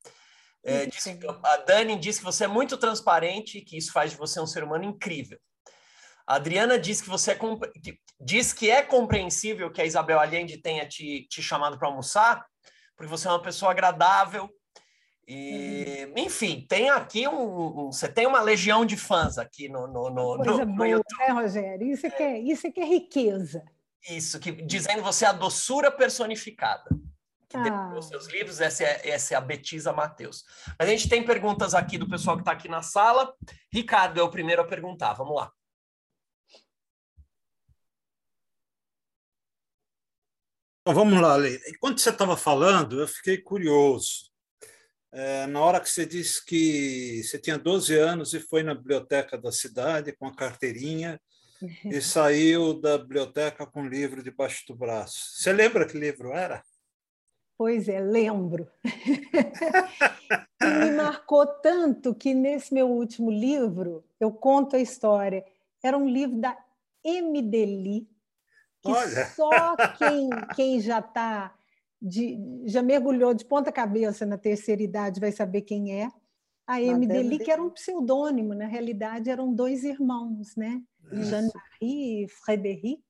[SPEAKER 1] É, disse, a Dani disse que você é muito transparente e que isso faz de você um ser humano incrível. A Adriana diz que você é diz que é compreensível que a Isabel Allende tenha te, te chamado para almoçar, porque você é uma pessoa agradável. E, hum. enfim, tem aqui um, um, Você tem uma legião de fãs aqui no, no, no,
[SPEAKER 3] Coisa
[SPEAKER 1] no,
[SPEAKER 3] boa, né, Rogério? Isso é, que é, isso é que é riqueza.
[SPEAKER 1] Isso, que, dizendo você é a doçura personificada que ah. os seus livros, essa é, essa é a Betisa Mateus. Mas a gente tem perguntas aqui do pessoal que está aqui na sala. Ricardo é o primeiro a perguntar, vamos lá.
[SPEAKER 2] Então, vamos lá, Leila. Enquanto você estava falando, eu fiquei curioso. É, na hora que você disse que você tinha 12 anos e foi na biblioteca da cidade com a carteirinha [LAUGHS] e saiu da biblioteca com um livro debaixo do braço. Você lembra que livro era?
[SPEAKER 3] Pois é, lembro. me marcou tanto que nesse meu último livro eu conto a história. Era um livro da M. Deli, que Olha. só quem, quem já está já mergulhou de ponta cabeça na terceira idade vai saber quem é. A M. Deli, que era um pseudônimo, na realidade eram dois irmãos, né? Jean-Marie e Frédéric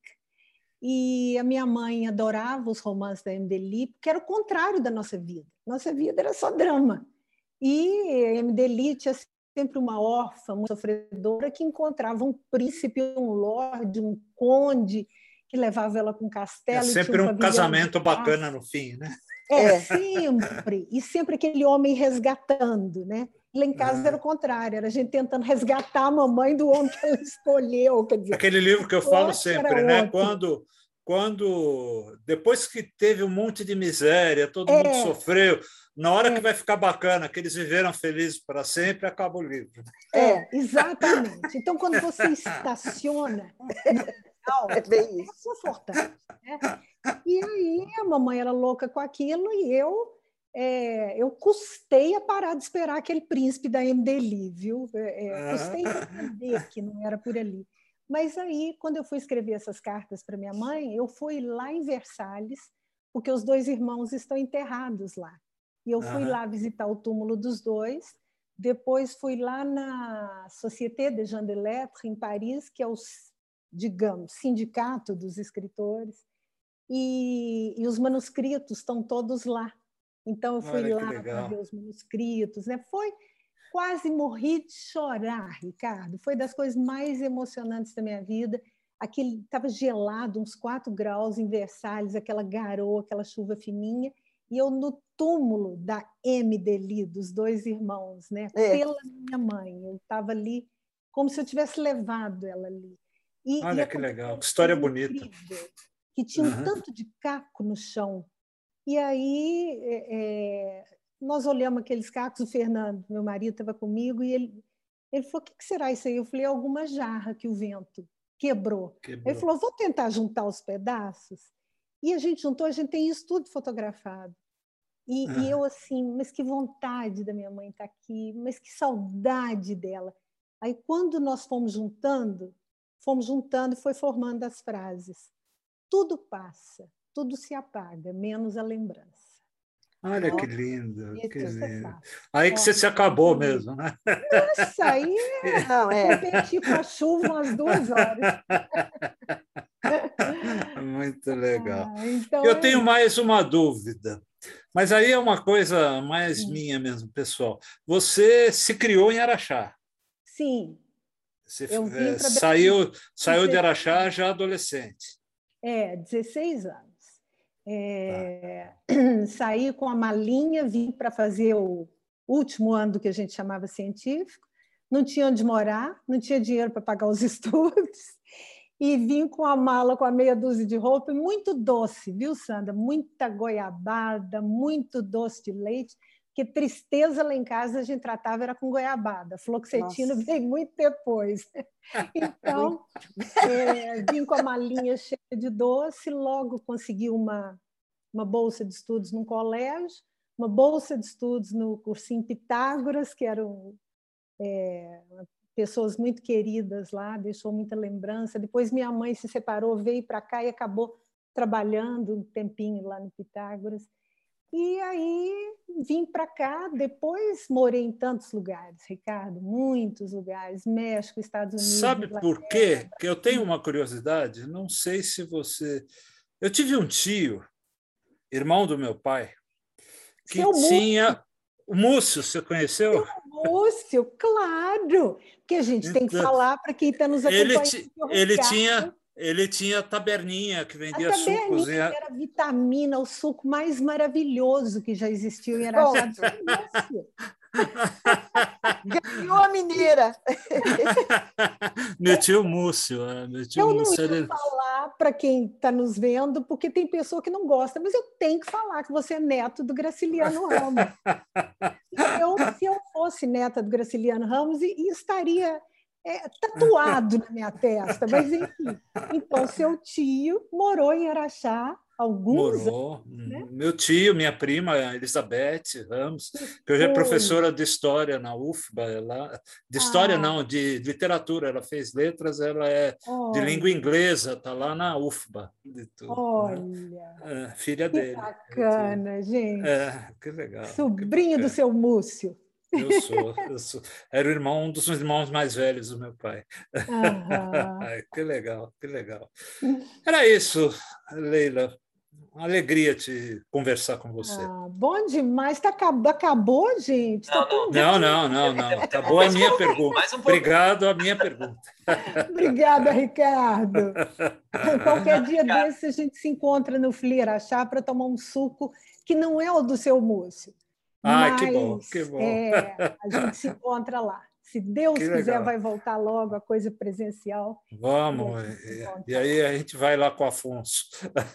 [SPEAKER 3] e a minha mãe adorava os romances da Emily, porque era o contrário da nossa vida. Nossa vida era só drama. E a Emily tinha sempre uma órfã, uma sofredora, que encontrava um príncipe, um lorde, um conde, que levava ela para um castelo. É
[SPEAKER 2] sempre um casamento bacana no fim, né?
[SPEAKER 3] É, sempre. E sempre aquele homem resgatando, né? Lá em casa ah. era o contrário, era a gente tentando resgatar a mamãe do homem que ela [LAUGHS] escolheu. Quer dizer,
[SPEAKER 2] Aquele livro que eu falo sempre, né? Outro. Quando, quando depois que teve um monte de miséria, todo é. mundo sofreu, na hora é. que vai ficar bacana, que eles viveram felizes para sempre, acaba o livro.
[SPEAKER 3] É, exatamente. Então, quando você estaciona [LAUGHS] é bem isso. é confortável. Né? E aí a mamãe era louca com aquilo e eu é, eu custei a parar de esperar aquele príncipe da MDLI, viu? É, é custei entender que não era por ali. Mas aí, quando eu fui escrever essas cartas para minha mãe, eu fui lá em Versalhes, porque os dois irmãos estão enterrados lá. E eu fui uhum. lá visitar o túmulo dos dois. Depois fui lá na Société de Jean de Lettres, em Paris, que é o, digamos, sindicato dos escritores. E, e os manuscritos estão todos lá. Então eu fui Olha, lá para ver os manuscritos, né? Foi quase morri de chorar, Ricardo. Foi das coisas mais emocionantes da minha vida. Aquele estava gelado, uns 4 graus em Versalhes, aquela garoa, aquela chuva fininha, e eu no túmulo da M. Deli, dos dois irmãos, né? É. Pela minha mãe. Eu estava ali como se eu tivesse levado ela ali.
[SPEAKER 2] E, Olha e que legal, que história bonita.
[SPEAKER 3] que tinha um tanto de caco no chão. E aí é, nós olhamos aqueles cacos, o Fernando, meu marido, estava comigo, e ele, ele falou: o que, que será isso aí? Eu falei: alguma jarra que o vento quebrou. quebrou. Ele falou: vou tentar juntar os pedaços. E a gente juntou, a gente tem isso tudo fotografado. E, ah. e eu assim, mas que vontade da minha mãe estar tá aqui, mas que saudade dela. Aí quando nós fomos juntando, fomos juntando e foi formando as frases. Tudo passa, tudo se apaga, menos a lembrança.
[SPEAKER 2] Olha que lindo, que lindo. Aí que você se acabou mesmo, né?
[SPEAKER 3] Nossa, aí é, [LAUGHS] não, é. tipo a chuva umas duas horas. [LAUGHS]
[SPEAKER 2] Muito legal. Ah, então Eu é... tenho mais uma dúvida, mas aí é uma coisa mais Sim. minha mesmo, pessoal. Você se criou em Araxá.
[SPEAKER 3] Sim.
[SPEAKER 2] Você é, saiu, saiu de Araxá já adolescente.
[SPEAKER 3] É, 16 anos. É, tá. [CLEARS THROAT] Saí com a malinha, vim para fazer o último ano do que a gente chamava científico, não tinha onde morar, não tinha dinheiro para pagar os [LAUGHS] estudos, e vim com a mala, com a meia dúzia de roupa, muito doce, viu, Sandra? Muita goiabada, muito doce de leite, porque tristeza lá em casa a gente tratava era com goiabada, fluoxetina Nossa. veio muito depois. [LAUGHS] Então, é, vim com a malinha cheia de doce, logo consegui uma, uma bolsa de estudos num colégio, uma bolsa de estudos no cursinho Pitágoras, que eram é, pessoas muito queridas lá, deixou muita lembrança. Depois minha mãe se separou, veio para cá e acabou trabalhando um tempinho lá no Pitágoras. E aí vim para cá, depois morei em tantos lugares, Ricardo, muitos lugares, México, Estados Unidos.
[SPEAKER 2] Sabe por quê? Que eu tenho uma curiosidade, não sei se você. Eu tive um tio, irmão do meu pai, que Seu tinha. Múcio. O Múcio, você conheceu? Seu
[SPEAKER 3] Múcio, claro, que a gente tem que então, falar para quem está nos
[SPEAKER 2] acompanhando. Ele, ele tinha ele tinha taberninha que vendia a taberninha sucos.
[SPEAKER 3] Era vitamina, o suco mais maravilhoso que já existiu em Araxá [LAUGHS]
[SPEAKER 4] Ganhou a mineira.
[SPEAKER 2] meu tio Múcio. É, meu tio
[SPEAKER 3] eu não Múcio, ia ele... falar para quem está nos vendo, porque tem pessoa que não gosta, mas eu tenho que falar que você é neto do Graciliano Ramos. [LAUGHS] eu, se eu fosse neta do Graciliano Ramos, estaria é, tatuado na minha testa, mas enfim. Então, seu tio morou em Araxá alguns
[SPEAKER 2] Morou. anos. Né? Meu tio, minha prima, Elizabeth Ramos, que hoje é professora de história na UFBA, ela, de história ah. não, de literatura, ela fez letras, ela é Olha. de língua inglesa, está lá na UFBA. Tudo,
[SPEAKER 3] né? Olha, né?
[SPEAKER 2] é, filha
[SPEAKER 3] que
[SPEAKER 2] dele.
[SPEAKER 3] Bacana, gente.
[SPEAKER 2] É, que legal.
[SPEAKER 3] Sobrinho que do seu Múcio.
[SPEAKER 2] Eu sou, eu sou. Era o irmão, um dos irmãos mais velhos do meu pai. Uhum. [LAUGHS] que legal, que legal. Era isso, Leila. Uma alegria te conversar com você. Ah,
[SPEAKER 3] bom demais. Tá, acabou, gente?
[SPEAKER 2] Tá não, não, não, não, não, [LAUGHS] Acabou a minha pergunta. Um Obrigado a minha pergunta.
[SPEAKER 3] Obrigada, Ricardo. [LAUGHS] Qualquer dia desse a gente se encontra no Fliarachá para tomar um suco que não é o do seu moço
[SPEAKER 2] ah, Mas, que bom, que bom.
[SPEAKER 3] É, a gente se [LAUGHS] encontra lá. Se Deus que quiser, legal. vai voltar logo a coisa presencial.
[SPEAKER 2] Vamos, e, e, aí a gente vai lá com o Afonso.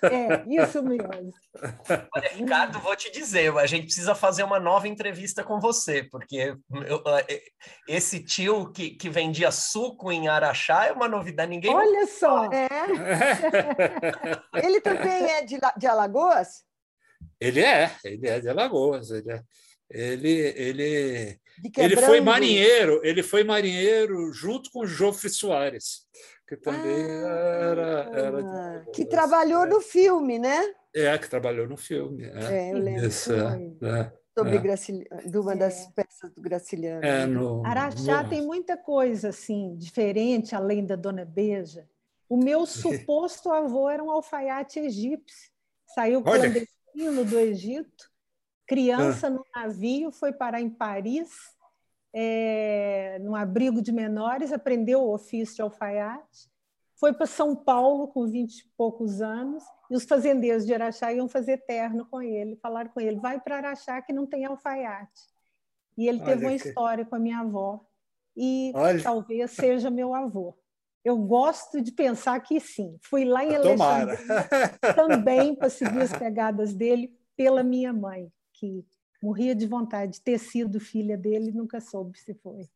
[SPEAKER 3] É, isso mesmo. [LAUGHS]
[SPEAKER 1] Olha, Ricardo, vou te dizer, a gente precisa fazer uma nova entrevista com você, porque eu, esse tio que, que vendia suco em Araxá é uma novidade, ninguém...
[SPEAKER 3] Olha só!
[SPEAKER 4] É. [LAUGHS] Ele também é de, de Alagoas?
[SPEAKER 2] Ele é, ele é de Alagoas, ele é, ele ele ele foi marinheiro, ele foi marinheiro junto com Jofre Soares, que também ah, era, era
[SPEAKER 4] que trabalhou no filme, né?
[SPEAKER 2] É, que trabalhou no filme.
[SPEAKER 4] É, é eu lembro. Isso, é, é, Sobre é. de uma das é. peças do Graciliano.
[SPEAKER 2] É, no,
[SPEAKER 3] Araxá
[SPEAKER 2] no...
[SPEAKER 3] tem muita coisa assim diferente além da Dona Beija. O meu [LAUGHS] suposto avô era um alfaiate egípcio. Saiu clandestino menino do Egito, criança ah. no navio, foi parar em Paris, é, num abrigo de menores, aprendeu o ofício de alfaiate, foi para São Paulo com vinte e poucos anos, e os fazendeiros de Araxá iam fazer terno com ele, falaram com ele, vai para Araxá que não tem alfaiate. E ele teve Olha uma que... história com a minha avó, e Olha. talvez seja meu avô. Eu gosto de pensar que sim. Fui lá em Alexandria [LAUGHS] também para seguir as pegadas dele pela minha mãe, que morria de vontade de ter sido filha dele e nunca soube se foi.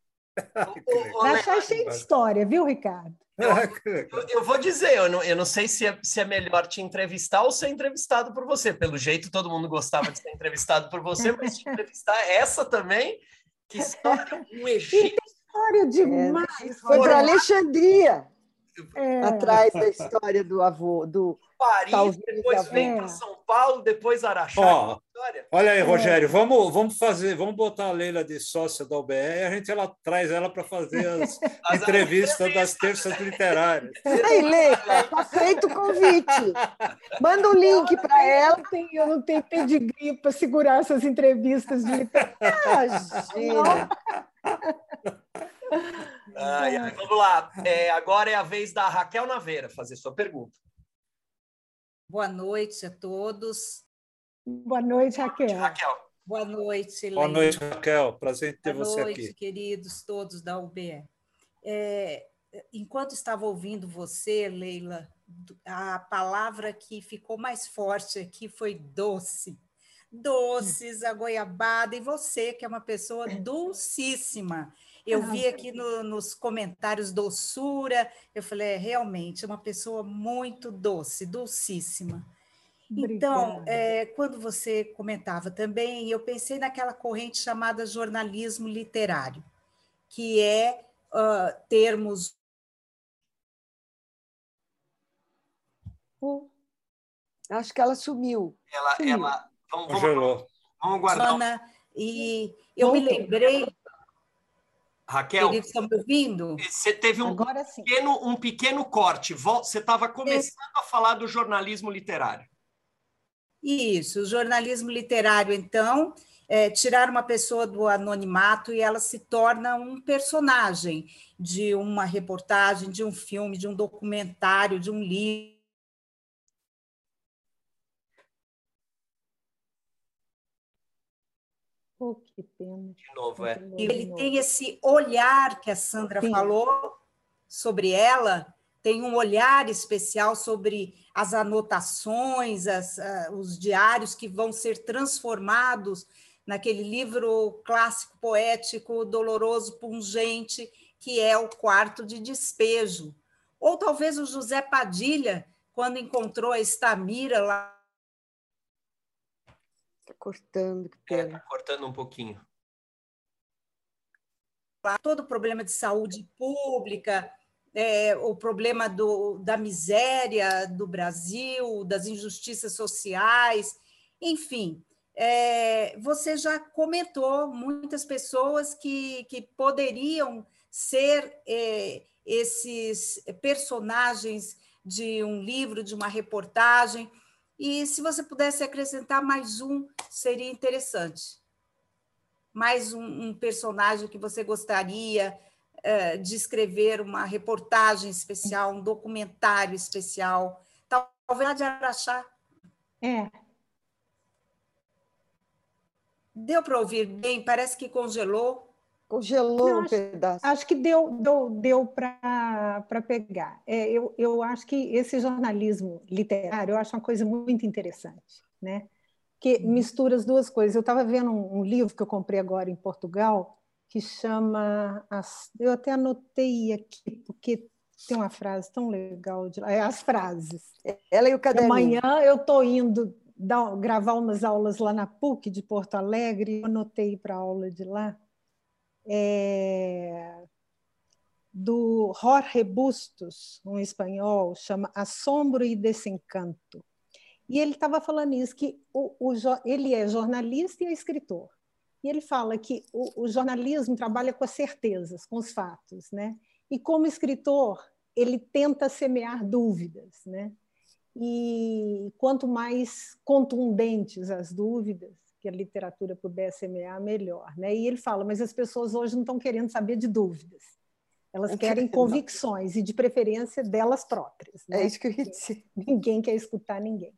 [SPEAKER 3] Vai achar cheio de história, viu, Ricardo? [LAUGHS]
[SPEAKER 1] Eu, eu, vou dizer, eu não, eu não sei se é, se é melhor te entrevistar ou ser entrevistado por você. Pelo jeito, todo mundo gostava de ser entrevistado por você, mas te entrevistar essa também, que [LAUGHS] história, um Egito.
[SPEAKER 3] História demais.
[SPEAKER 4] É, foi para Alexandria. É. Atrás da história do avô, do
[SPEAKER 1] Paris, Talvez depois vem para São Paulo, depois Araxá.
[SPEAKER 2] Ó, olha aí, é. Rogério, vamos, vamos fazer, vamos botar a Leila de sócia da UBE e a gente ela traz ela para fazer as, as [LAUGHS] [LAUGHS] entrevistas das terças literárias.
[SPEAKER 4] Aí, Leila, está feito o convite. Manda o um link para ela.
[SPEAKER 3] Eu não tenho pedigree para segurar essas entrevistas de literatura. Imagina.
[SPEAKER 1] Ai, ai, vamos lá. É, agora é a vez da Raquel Naveira fazer sua pergunta.
[SPEAKER 5] Boa noite a todos.
[SPEAKER 3] Boa noite, Raquel.
[SPEAKER 1] Raquel.
[SPEAKER 5] Boa noite,
[SPEAKER 2] Boa noite, Raquel. Prazer em ter
[SPEAKER 5] Boa
[SPEAKER 2] você
[SPEAKER 5] noite,
[SPEAKER 2] aqui. Boa
[SPEAKER 5] noite, queridos todos da UBE. É, enquanto estava ouvindo você, Leila, a palavra que ficou mais forte aqui foi doce. Doces, a goiabada, e você, que é uma pessoa dulcíssima. Eu vi aqui no, nos comentários doçura, eu falei, é realmente uma pessoa muito doce, docíssima. Então, é, quando você comentava também, eu pensei naquela corrente chamada jornalismo literário, que é uh, termos.
[SPEAKER 4] Acho que ela sumiu.
[SPEAKER 1] Ela,
[SPEAKER 4] sumiu.
[SPEAKER 1] ela vamos, vamos, vamos guardar.
[SPEAKER 5] E eu me lembrei
[SPEAKER 1] Raquel,
[SPEAKER 5] estão me ouvindo?
[SPEAKER 1] Você teve um pequeno, um pequeno corte. Você estava começando é. a falar do jornalismo literário.
[SPEAKER 5] Isso, o jornalismo literário, então, é tirar uma pessoa do anonimato e ela se torna um personagem de uma reportagem, de um filme, de um documentário, de um livro
[SPEAKER 3] Oh, que pena.
[SPEAKER 1] De novo, é.
[SPEAKER 5] E ele tem esse olhar que a Sandra Sim. falou sobre ela, tem um olhar especial sobre as anotações, as, uh, os diários que vão ser transformados naquele livro clássico poético, doloroso, pungente, que é o quarto de despejo. Ou talvez o José Padilha, quando encontrou a Estamira lá
[SPEAKER 4] cortando. Que
[SPEAKER 1] é, tá cortando um pouquinho.
[SPEAKER 5] Todo o problema de saúde pública, é, o problema do, da miséria do Brasil, das injustiças sociais, enfim. É, você já comentou muitas pessoas que, que poderiam ser é, esses personagens de um livro, de uma reportagem. E se você pudesse acrescentar mais um, seria interessante. Mais um, um personagem que você gostaria uh, de escrever uma reportagem especial, um documentário especial. Talvez de Araxá.
[SPEAKER 3] É.
[SPEAKER 5] Deu para ouvir bem? Parece que congelou.
[SPEAKER 4] Congelou
[SPEAKER 3] um
[SPEAKER 4] acho, pedaço.
[SPEAKER 3] Acho que deu, deu, deu para pegar. É, eu, eu acho que esse jornalismo literário eu acho uma coisa muito interessante, né? que uhum. mistura as duas coisas. Eu estava vendo um, um, livro que eu comprei agora em Portugal que chama. As, eu até anotei aqui, porque tem uma frase tão legal de lá. É as frases.
[SPEAKER 4] Ela e o caderno.
[SPEAKER 3] Amanhã eu estou indo dar, gravar umas aulas lá na PUC de Porto Alegre, eu anotei para a aula de lá é, do Jorge Bustos, um espanhol, chama Assombro e Desencanto. E ele estava falando isso, que o, o, ele é jornalista e é escritor. E ele fala que o, o, jornalismo trabalha com as certezas, com os fatos, né? E como escritor, ele tenta semear dúvidas, né? E quanto mais contundentes as dúvidas, que a literatura puder semear, melhor. Né? E ele fala, mas as pessoas hoje não estão querendo saber de dúvidas. Elas querem [LAUGHS] convicções e, de preferência, delas próprias.
[SPEAKER 4] É né? É isso que eu ia dizer. [LAUGHS]
[SPEAKER 3] Ninguém quer escutar ninguém.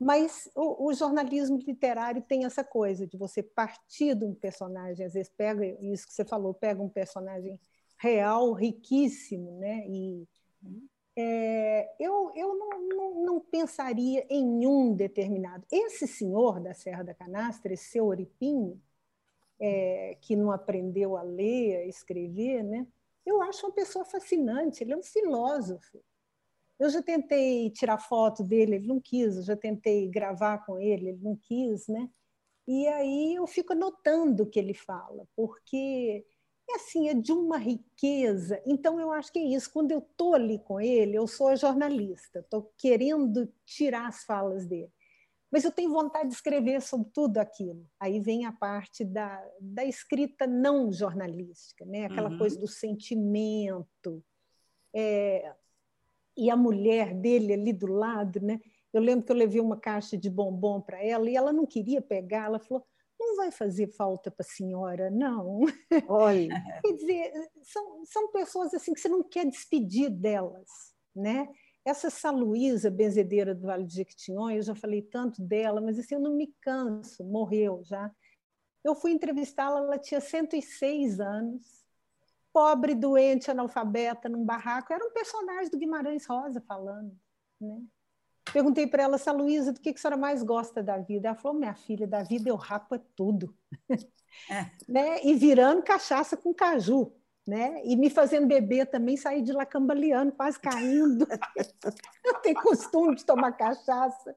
[SPEAKER 3] Mas o, o, jornalismo literário tem essa coisa de você partir de um personagem, às vezes pega isso que você falou, pega um personagem real riquíssimo, né? E é, eu, eu não, não, não, pensaria em um determinado. Esse senhor da Serra da Canastra, esse seu Oripinho, é, que não aprendeu a ler, a escrever, né? eu acho uma pessoa fascinante, ele é um filósofo. Eu já tentei tirar foto dele, ele não quis, eu já tentei gravar com ele, ele não quis, né? E aí eu fico anotando o que ele fala, porque é assim, é de uma riqueza. Então eu acho que é isso. Quando eu estou ali com ele, eu sou a jornalista, estou querendo tirar as falas dele. Mas eu tenho vontade de escrever sobre tudo aquilo. Aí vem a parte da, da escrita não jornalística, né? aquela uhum. coisa do sentimento. É, e a mulher dele ali do lado, né? Eu lembro que eu levei uma caixa de bombom para ela e ela não queria pegar. Ela falou: não vai fazer falta para a senhora, não.
[SPEAKER 4] Olha. [LAUGHS]
[SPEAKER 3] Quer dizer, são, são pessoas assim que você não quer despedir delas, né? Essa Saluísa, benzedeira do Vale de Jequitinhonha, eu já falei tanto dela, mas assim, eu não me canso, morreu já. Eu fui entrevistá-la, ela tinha 106 anos, pobre, doente, analfabeta, num barraco. Era um personagem do Guimarães Rosa falando, né? Perguntei para ela, essa Luísa, do que, que a senhora mais gosta da vida? Ela falou, minha filha, da vida eu rapo é tudo. É. [LAUGHS] né? E virando cachaça com caju. Né? E me fazendo beber também, sair de lá cambaleando, quase caindo. [LAUGHS] eu tenho costume de tomar cachaça.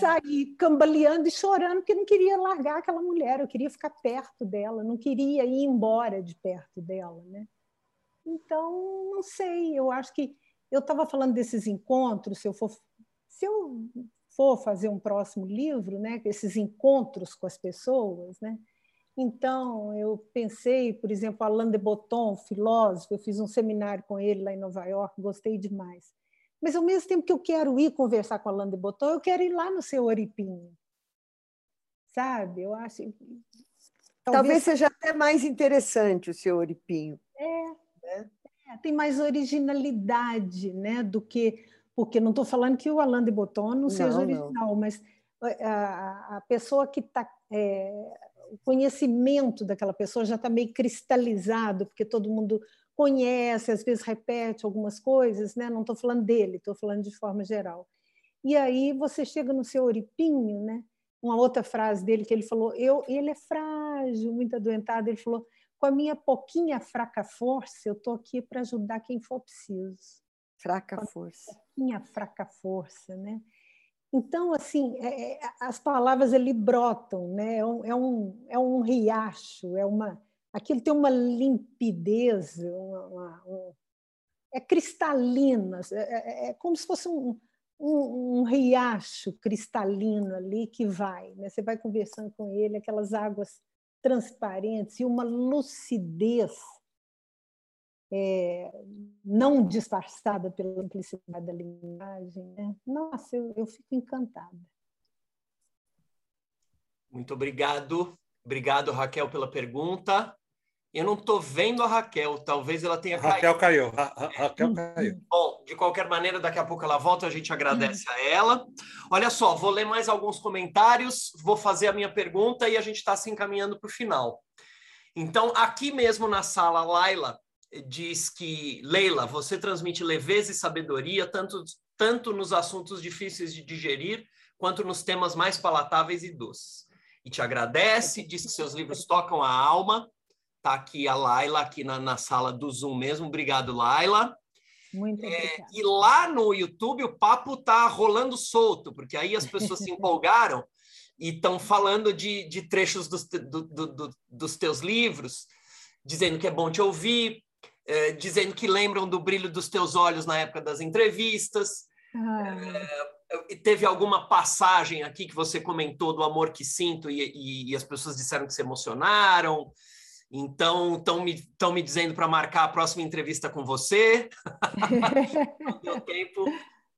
[SPEAKER 3] Sair cambaleando e chorando, porque não queria largar aquela mulher, eu queria ficar perto dela, não queria ir embora de perto dela. Né? Então, não sei, eu acho que eu estava falando desses encontros, se eu for se eu for fazer um próximo livro, né, esses encontros com as pessoas, né, então eu pensei, por exemplo, Alain de Botton, filósofo, eu fiz um seminário com ele lá em Nova York, gostei demais. Mas ao mesmo tempo que eu quero ir conversar com Alain de Botton, eu quero ir lá no seu Oripinho, sabe? Eu acho
[SPEAKER 4] talvez, talvez seja até mais interessante o seu Oripinho.
[SPEAKER 3] É, né? é, tem mais originalidade, né, do que porque não estou falando que o Alain de Botton não seja original, não. mas eh, a, a, pessoa que está. É, o conhecimento daquela pessoa já está meio cristalizado, porque todo mundo conhece, às vezes repete algumas coisas, né? não estou falando dele, estou falando de forma geral. E aí você chega no seu oripinho, né? uma outra frase dele que ele falou, eu, ele é frágil, muito adoentado, ele falou, com a minha pouquinha fraca força, eu estou aqui para ajudar quem for preciso.
[SPEAKER 4] Fraca força.
[SPEAKER 3] Tinha fraca força, né? Então, assim, é, é, as palavras ali brotam, né? É um, é um, é um riacho, é uma, aquilo tem uma limpidez, uma, uma, um, é cristalina, é, é, é, como se fosse um, um, um, riacho cristalino ali que vai, né? Você vai conversando com ele, aquelas águas transparentes e uma lucidez é, não disfarçada pela simplicidade da linguagem. Né? Nossa, eu, eu fico encantada.
[SPEAKER 1] Muito obrigado. Obrigado, Raquel, pela pergunta. Eu não estou vendo a Raquel, talvez ela tenha
[SPEAKER 2] Raquel caído. Caiu. Ra Raquel caiu.
[SPEAKER 1] Bom, de qualquer maneira, daqui a pouco ela volta, a gente agradece a ela. Olha só, vou ler mais alguns comentários, vou fazer a minha pergunta e a gente está se encaminhando para o final. Então, aqui mesmo na sala, Laila diz que, Leila, você transmite leveza e sabedoria tanto, tanto nos assuntos difíceis de digerir, quanto nos temas mais palatáveis e doces. E te agradece, diz que seus livros tocam a alma. Está aqui a Laila, aqui na, na sala do Zoom mesmo. Obrigado, Laila.
[SPEAKER 3] Muito é,
[SPEAKER 1] e lá no YouTube o papo tá rolando solto, porque aí as pessoas se [LAUGHS] empolgaram e estão falando de, de trechos dos, do, do, do, dos teus livros, dizendo que é bom te ouvir, é, dizendo que lembram do brilho dos teus olhos na época das entrevistas. Ah. É, teve alguma passagem aqui que você comentou do amor que sinto e, e, e as pessoas disseram que se emocionaram. Então, estão me, tão me dizendo para marcar a próxima entrevista com você. Não [LAUGHS] deu tempo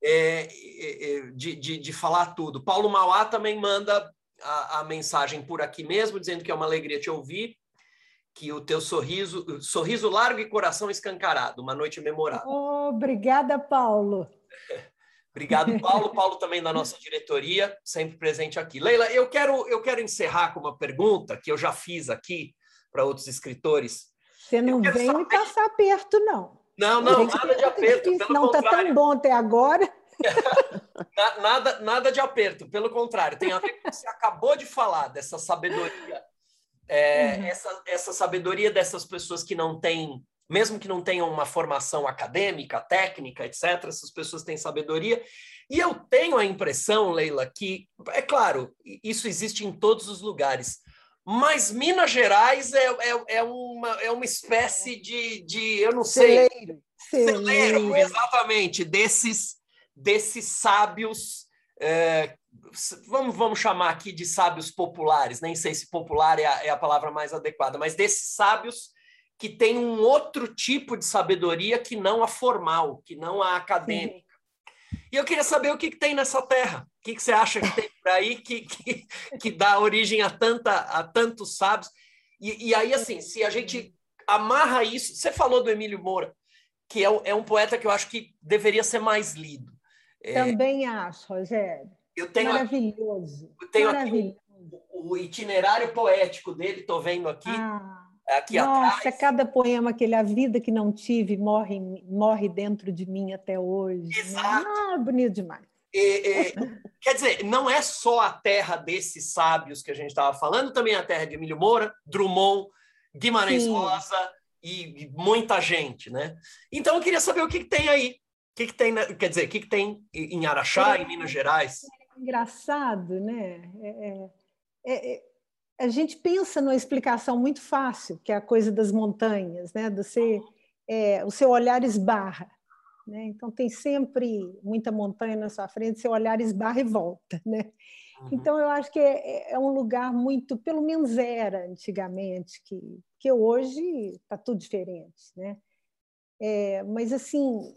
[SPEAKER 1] é, é, é, de, de, de, falar tudo. Paulo Mauá também manda a, a, mensagem por aqui mesmo, dizendo que é uma alegria te ouvir que o teu sorriso, sorriso largo e coração escancarado, uma noite memorável.
[SPEAKER 3] Oh, obrigada, Paulo. [LAUGHS]
[SPEAKER 1] Obrigado, Paulo. [LAUGHS] Paulo também da nossa diretoria, sempre presente aqui. Leila, eu quero, eu quero encerrar com uma pergunta que eu já fiz aqui para outros escritores.
[SPEAKER 3] Você não vem saber... me passar aperto, não.
[SPEAKER 1] Não, não, nada de aperto.
[SPEAKER 3] Não está tão bom até agora. [LAUGHS]
[SPEAKER 1] nada, nada de aperto, pelo contrário, tem a ver com o que você acabou de falar, dessa sabedoria. É, uhum. essa, essa sabedoria dessas pessoas que não têm, mesmo que não tenham uma formação acadêmica, técnica, etc., essas pessoas têm sabedoria. E eu tenho a impressão, Leila, que, é claro, isso existe em todos os lugares, mas Minas Gerais é, é, é, uma, é uma espécie de, de eu não sei. Celeiro. Celeiro, exatamente, desses, desses sábios. É, vamos, vamos chamar aqui de sábios populares, nem sei se popular é a, é a palavra mais adequada, mas desses sábios que têm um outro tipo de sabedoria que não a formal, que não a acadêmica. E eu queria saber o que, que tem nessa terra. O que, que você acha que tem por aí que, que, que dá origem a, tanta, a tantos sábios? E, e aí, assim, se a gente amarra isso. Você falou do Emílio Moura, que é, é um poeta que eu acho que deveria ser mais lido.
[SPEAKER 3] É, Também acho, Rogério. Eu tenho Maravilhoso.
[SPEAKER 1] eu tenho Maravilhoso. aqui o, o, itinerário poético dele, estou vendo aqui. Ah. Aqui
[SPEAKER 3] Nossa,
[SPEAKER 1] atrás.
[SPEAKER 3] cada poema que ele A vida que não tive morre, morre dentro de mim até hoje. Né?
[SPEAKER 1] Exato.
[SPEAKER 3] Ah, bonito demais.
[SPEAKER 1] E, e, [LAUGHS] quer dizer, não é só a terra desses sábios que a gente estava falando, também a terra de Emílio Moura, Drummond, Guimarães Sim. Rosa e muita gente, né? Então eu queria saber o que, que tem aí. O que, que tem, quer dizer, o que, que tem em Araxá, em Minas Gerais?
[SPEAKER 3] É engraçado, né? É, é, é a gente pensa numa explicação muito fácil, que é a coisa das montanhas, né? Do ser, é, o seu olhar esbarra. Né? Então, tem sempre muita montanha na sua frente, seu olhar esbarra e volta. Né? Uhum. Então, eu acho que é, é, um lugar muito, pelo menos era antigamente, que, que hoje está tudo diferente. Né? É, mas, assim,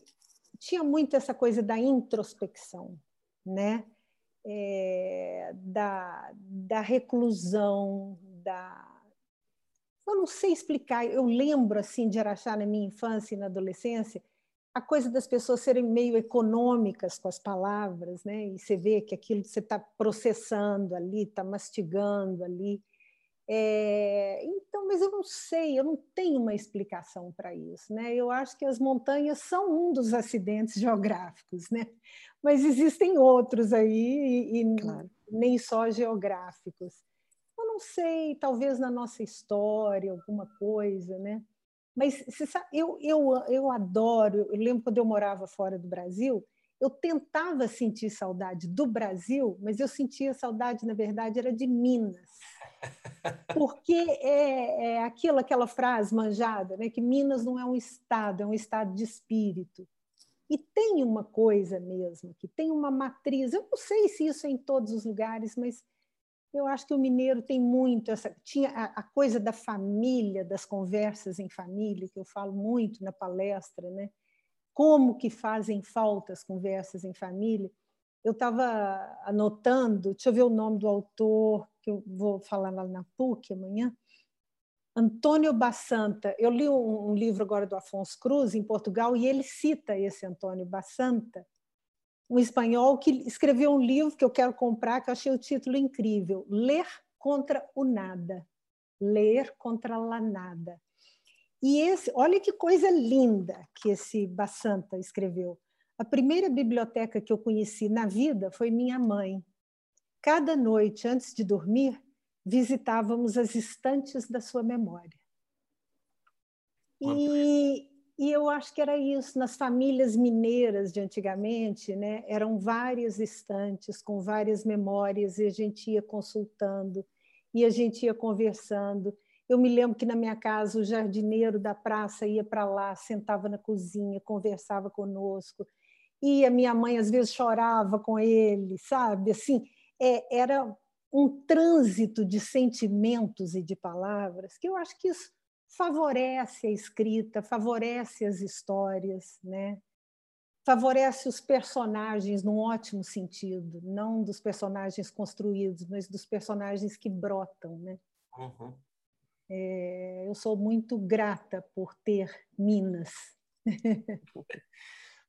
[SPEAKER 3] tinha muito essa coisa da introspecção, né? É, da, da reclusão, da. Eu não sei explicar, eu lembro assim de Araxá na minha infância e na adolescência, a coisa das pessoas serem meio econômicas com as palavras, né? E você vê que aquilo você está processando ali, está mastigando ali. É, então, mas eu não sei, eu não tenho uma explicação para isso, né? Eu acho que as montanhas são um dos acidentes [LAUGHS] geográficos, né? Mas existem outros aí e, claro. nem só geográficos. Eu não sei, talvez na nossa história alguma coisa, né? Mas sabe, eu, eu, eu adoro. Eu lembro quando eu morava fora do Brasil, eu tentava sentir saudade do Brasil, mas eu sentia saudade, na verdade, era de Minas [LAUGHS] porque é, é aquilo, aquela frase manjada, né? que Minas não é um estado, é um estado de espírito. E tem uma coisa mesmo, que tem uma matriz. Eu não sei se isso é em todos os lugares, mas eu acho que o mineiro tem muito essa. Tinha a, a coisa da família, das conversas em família, que eu falo muito na palestra, né? Como que fazem falta as conversas em família eu estava anotando, deixa eu ver o nome do autor, que eu vou falar lá na PUC amanhã. Antônio Bassanta. Eu li um, um, livro agora do Afonso Cruz, em Portugal, e ele cita esse Antônio Bassanta, um espanhol que escreveu um livro que eu quero comprar, que eu achei o título incrível: Ler contra o Nada. Ler contra a Nada. E esse, olha que coisa linda que esse Bassanta escreveu. A primeira biblioteca que eu conheci na vida foi minha mãe. Cada noite, antes de dormir, visitávamos as estantes da sua memória. E, e, eu acho que era isso. Nas famílias mineiras de antigamente, né, eram várias estantes com várias memórias e a gente ia consultando e a gente ia conversando. Eu me lembro que na minha casa o jardineiro da praça ia para lá, sentava na cozinha, conversava conosco e a minha mãe às vezes chorava com ele, sabe? Assim, é, era um trânsito de sentimentos e de palavras que eu acho que isso favorece a escrita, favorece as histórias, né? favorece os personagens num ótimo sentido, não dos personagens construídos, mas dos personagens que brotam. Né? Uhum. É, eu sou muito grata por ter Minas. [LAUGHS]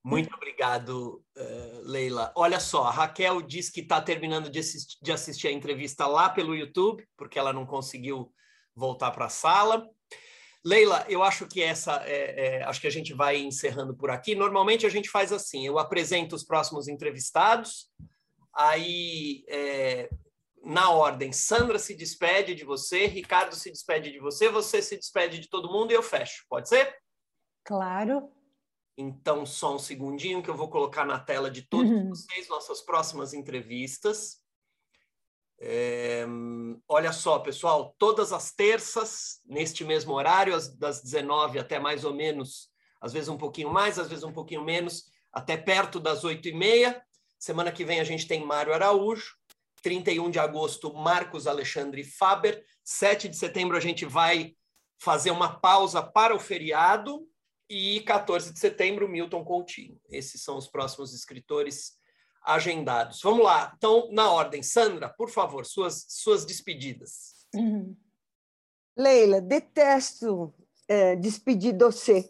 [SPEAKER 1] Muito obrigado, uh, Leila. Olha só, a Raquel diz que está terminando de assistir, de assistir, a entrevista lá pelo YouTube, porque ela não conseguiu voltar para a sala. Leila, eu acho que essa, é, é, acho que a gente vai encerrando por aqui. Normalmente a gente faz assim: eu apresento os próximos entrevistados, aí é, na ordem, Sandra se despede de você, Ricardo se despede de você, você se despede de todo mundo e eu fecho. Pode ser?
[SPEAKER 3] Claro.
[SPEAKER 1] Então, só um segundinho que eu vou colocar na tela de todos uhum. vocês nossas próximas entrevistas. É, olha só, pessoal, todas as terças, neste mesmo horário, das 19 até mais ou menos, às vezes um pouquinho mais, às vezes um pouquinho menos, até perto das 8 e meia. Semana que vem a gente tem Mário Araújo. 31 de agosto, Marcos Alexandre Faber. 7 de setembro a gente vai fazer uma pausa para o feriado. E 14 de setembro, Milton Coutinho. Esses são os próximos escritores agendados. Vamos lá. Então, na ordem. Sandra, por favor, suas, suas despedidas.
[SPEAKER 4] Uhum. Leila, detesto é, despedir você.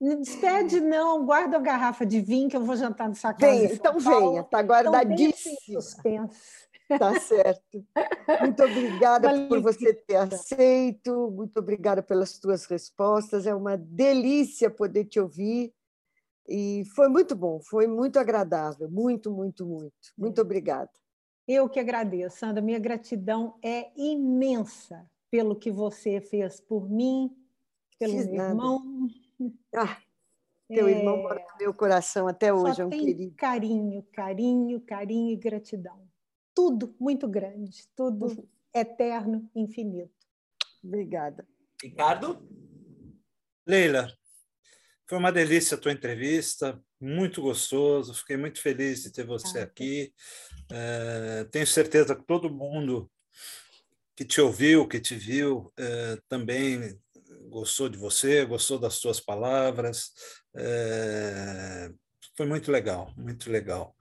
[SPEAKER 3] Não despede, não. Guarda a garrafa de vinho que eu vou jantar no sua casa.
[SPEAKER 4] Venha, então Paulo. venha. Está guardadíssima. Então, Tá certo. Muito obrigada Valeu, por você ter aceito, muito obrigada pelas tuas respostas. É uma delícia poder te ouvir. E foi muito bom, foi muito agradável, muito, muito, muito. Muito obrigada.
[SPEAKER 3] Eu que agradeço, Sandra. Minha gratidão é imensa pelo que você fez por mim, pelo Fiz meu nada. irmão.
[SPEAKER 4] Ah, teu é... irmão mora no meu coração até hoje,
[SPEAKER 3] Só
[SPEAKER 4] é um
[SPEAKER 3] tem
[SPEAKER 4] querido.
[SPEAKER 3] Carinho, carinho, carinho e gratidão. Tudo muito grande, tudo uhum. eterno, infinito.
[SPEAKER 4] Obrigada.
[SPEAKER 1] Ricardo?
[SPEAKER 2] Leila, foi uma delícia a tua entrevista, muito gostoso, fiquei muito feliz de ter você aqui. É, tenho certeza que todo mundo que te ouviu, que te viu, é, também gostou de você, gostou das tuas palavras. É, foi muito legal, muito legal.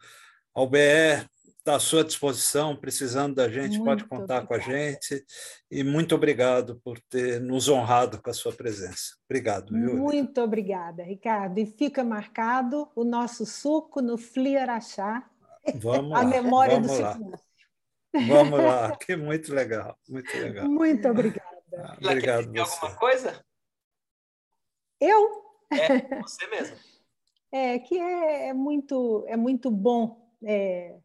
[SPEAKER 2] Albert, está à sua disposição, precisando da gente, muito pode contar obrigada. com a gente. E muito obrigado por ter nos honrado com a sua presença. Obrigado. Viu?
[SPEAKER 3] Muito obrigada, Ricardo. E fica marcado o nosso suco no Fliarachá.
[SPEAKER 2] Vamos
[SPEAKER 3] a
[SPEAKER 2] lá,
[SPEAKER 3] memória
[SPEAKER 2] vamos
[SPEAKER 3] do
[SPEAKER 2] lá. Vamos lá, que muito legal, muito legal.
[SPEAKER 3] Muito obrigada.
[SPEAKER 1] Ah, obrigado. Quer alguma coisa?
[SPEAKER 3] Eu?
[SPEAKER 1] É, [LAUGHS] você mesmo.
[SPEAKER 3] É que é, é muito, é muito bom é,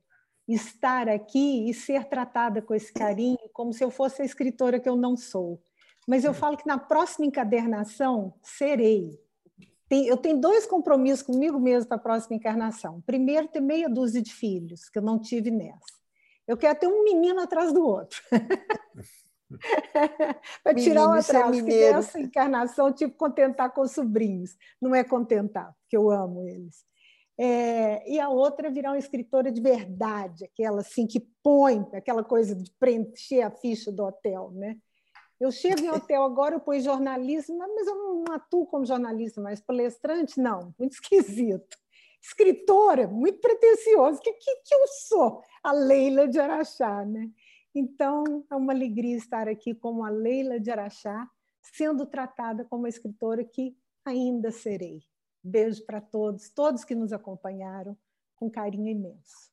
[SPEAKER 3] estar aqui e ser tratada com esse carinho, como se eu fosse a escritora que eu não sou. Mas eu falo que na próxima encadernação serei. eu tenho dois compromissos comigo mesmo para a próxima encarnação. Primeiro, ter meia dúzia de filhos, que eu não tive nessa. Eu quero ter um menino atrás do outro. [LAUGHS] para tirar o é atraso, é essa encarnação eu tive que contentar com os sobrinhos. Não é contentar, porque eu amo eles. É, e a outra é virar uma escritora de verdade, aquela assim que põe aquela coisa de preencher a ficha do hotel, né? Eu chego em [LAUGHS] hotel agora, eu ponho jornalista, mas eu não atuo como jornalista, mas palestrante, não, muito [LAUGHS] esquisito. Escritora, muito pretensioso. O que, que, que eu sou? A Leila de Araxá, né? Então, é uma alegria estar aqui como a Leila de Araxá, sendo tratada como uma escritora que ainda serei. Beijo para todos, todos que nos acompanharam, com carinho imenso.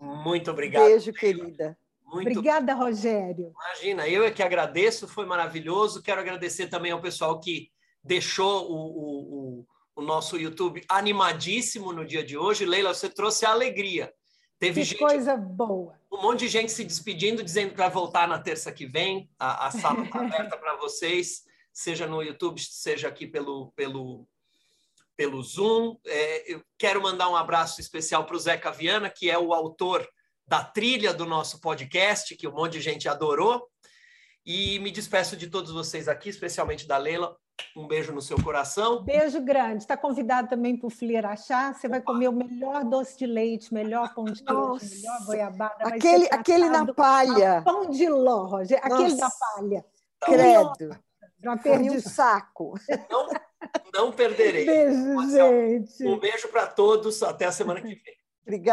[SPEAKER 1] Muito obrigado.
[SPEAKER 4] Beijo, querida.
[SPEAKER 3] Muito... Obrigada, Rogério.
[SPEAKER 1] Imagina, eu é que agradeço, foi maravilhoso. Quero agradecer também ao pessoal que deixou o, o, o, o nosso YouTube animadíssimo no dia de hoje. Leila, você trouxe a alegria.
[SPEAKER 3] Teve que gente, coisa boa.
[SPEAKER 1] Um monte de gente se despedindo, dizendo que vai voltar na terça que vem. A, a sala está [LAUGHS] aberta para vocês, seja no YouTube, seja aqui pelo, pelo, pelo Zoom. É, eu quero mandar um abraço especial para o Zeca Viana, que é o autor da trilha do nosso podcast, que um monte de gente adorou. E me despeço de todos vocês aqui, especialmente da Leila. Um beijo no seu coração.
[SPEAKER 3] Beijo grande. Está convidado também para o Flier Você vai comer o melhor doce de leite, melhor pão de queijo, melhor goiabada.
[SPEAKER 4] Aquele, aquele na palha.
[SPEAKER 3] Pão de ló, Rogério. Aquele da palha.
[SPEAKER 4] Tá Credo.
[SPEAKER 3] Uma perdi o saco.
[SPEAKER 1] Não, não perderei.
[SPEAKER 3] Beijo, gente.
[SPEAKER 1] Um beijo para todos. Até a semana que vem.
[SPEAKER 4] Obrigada.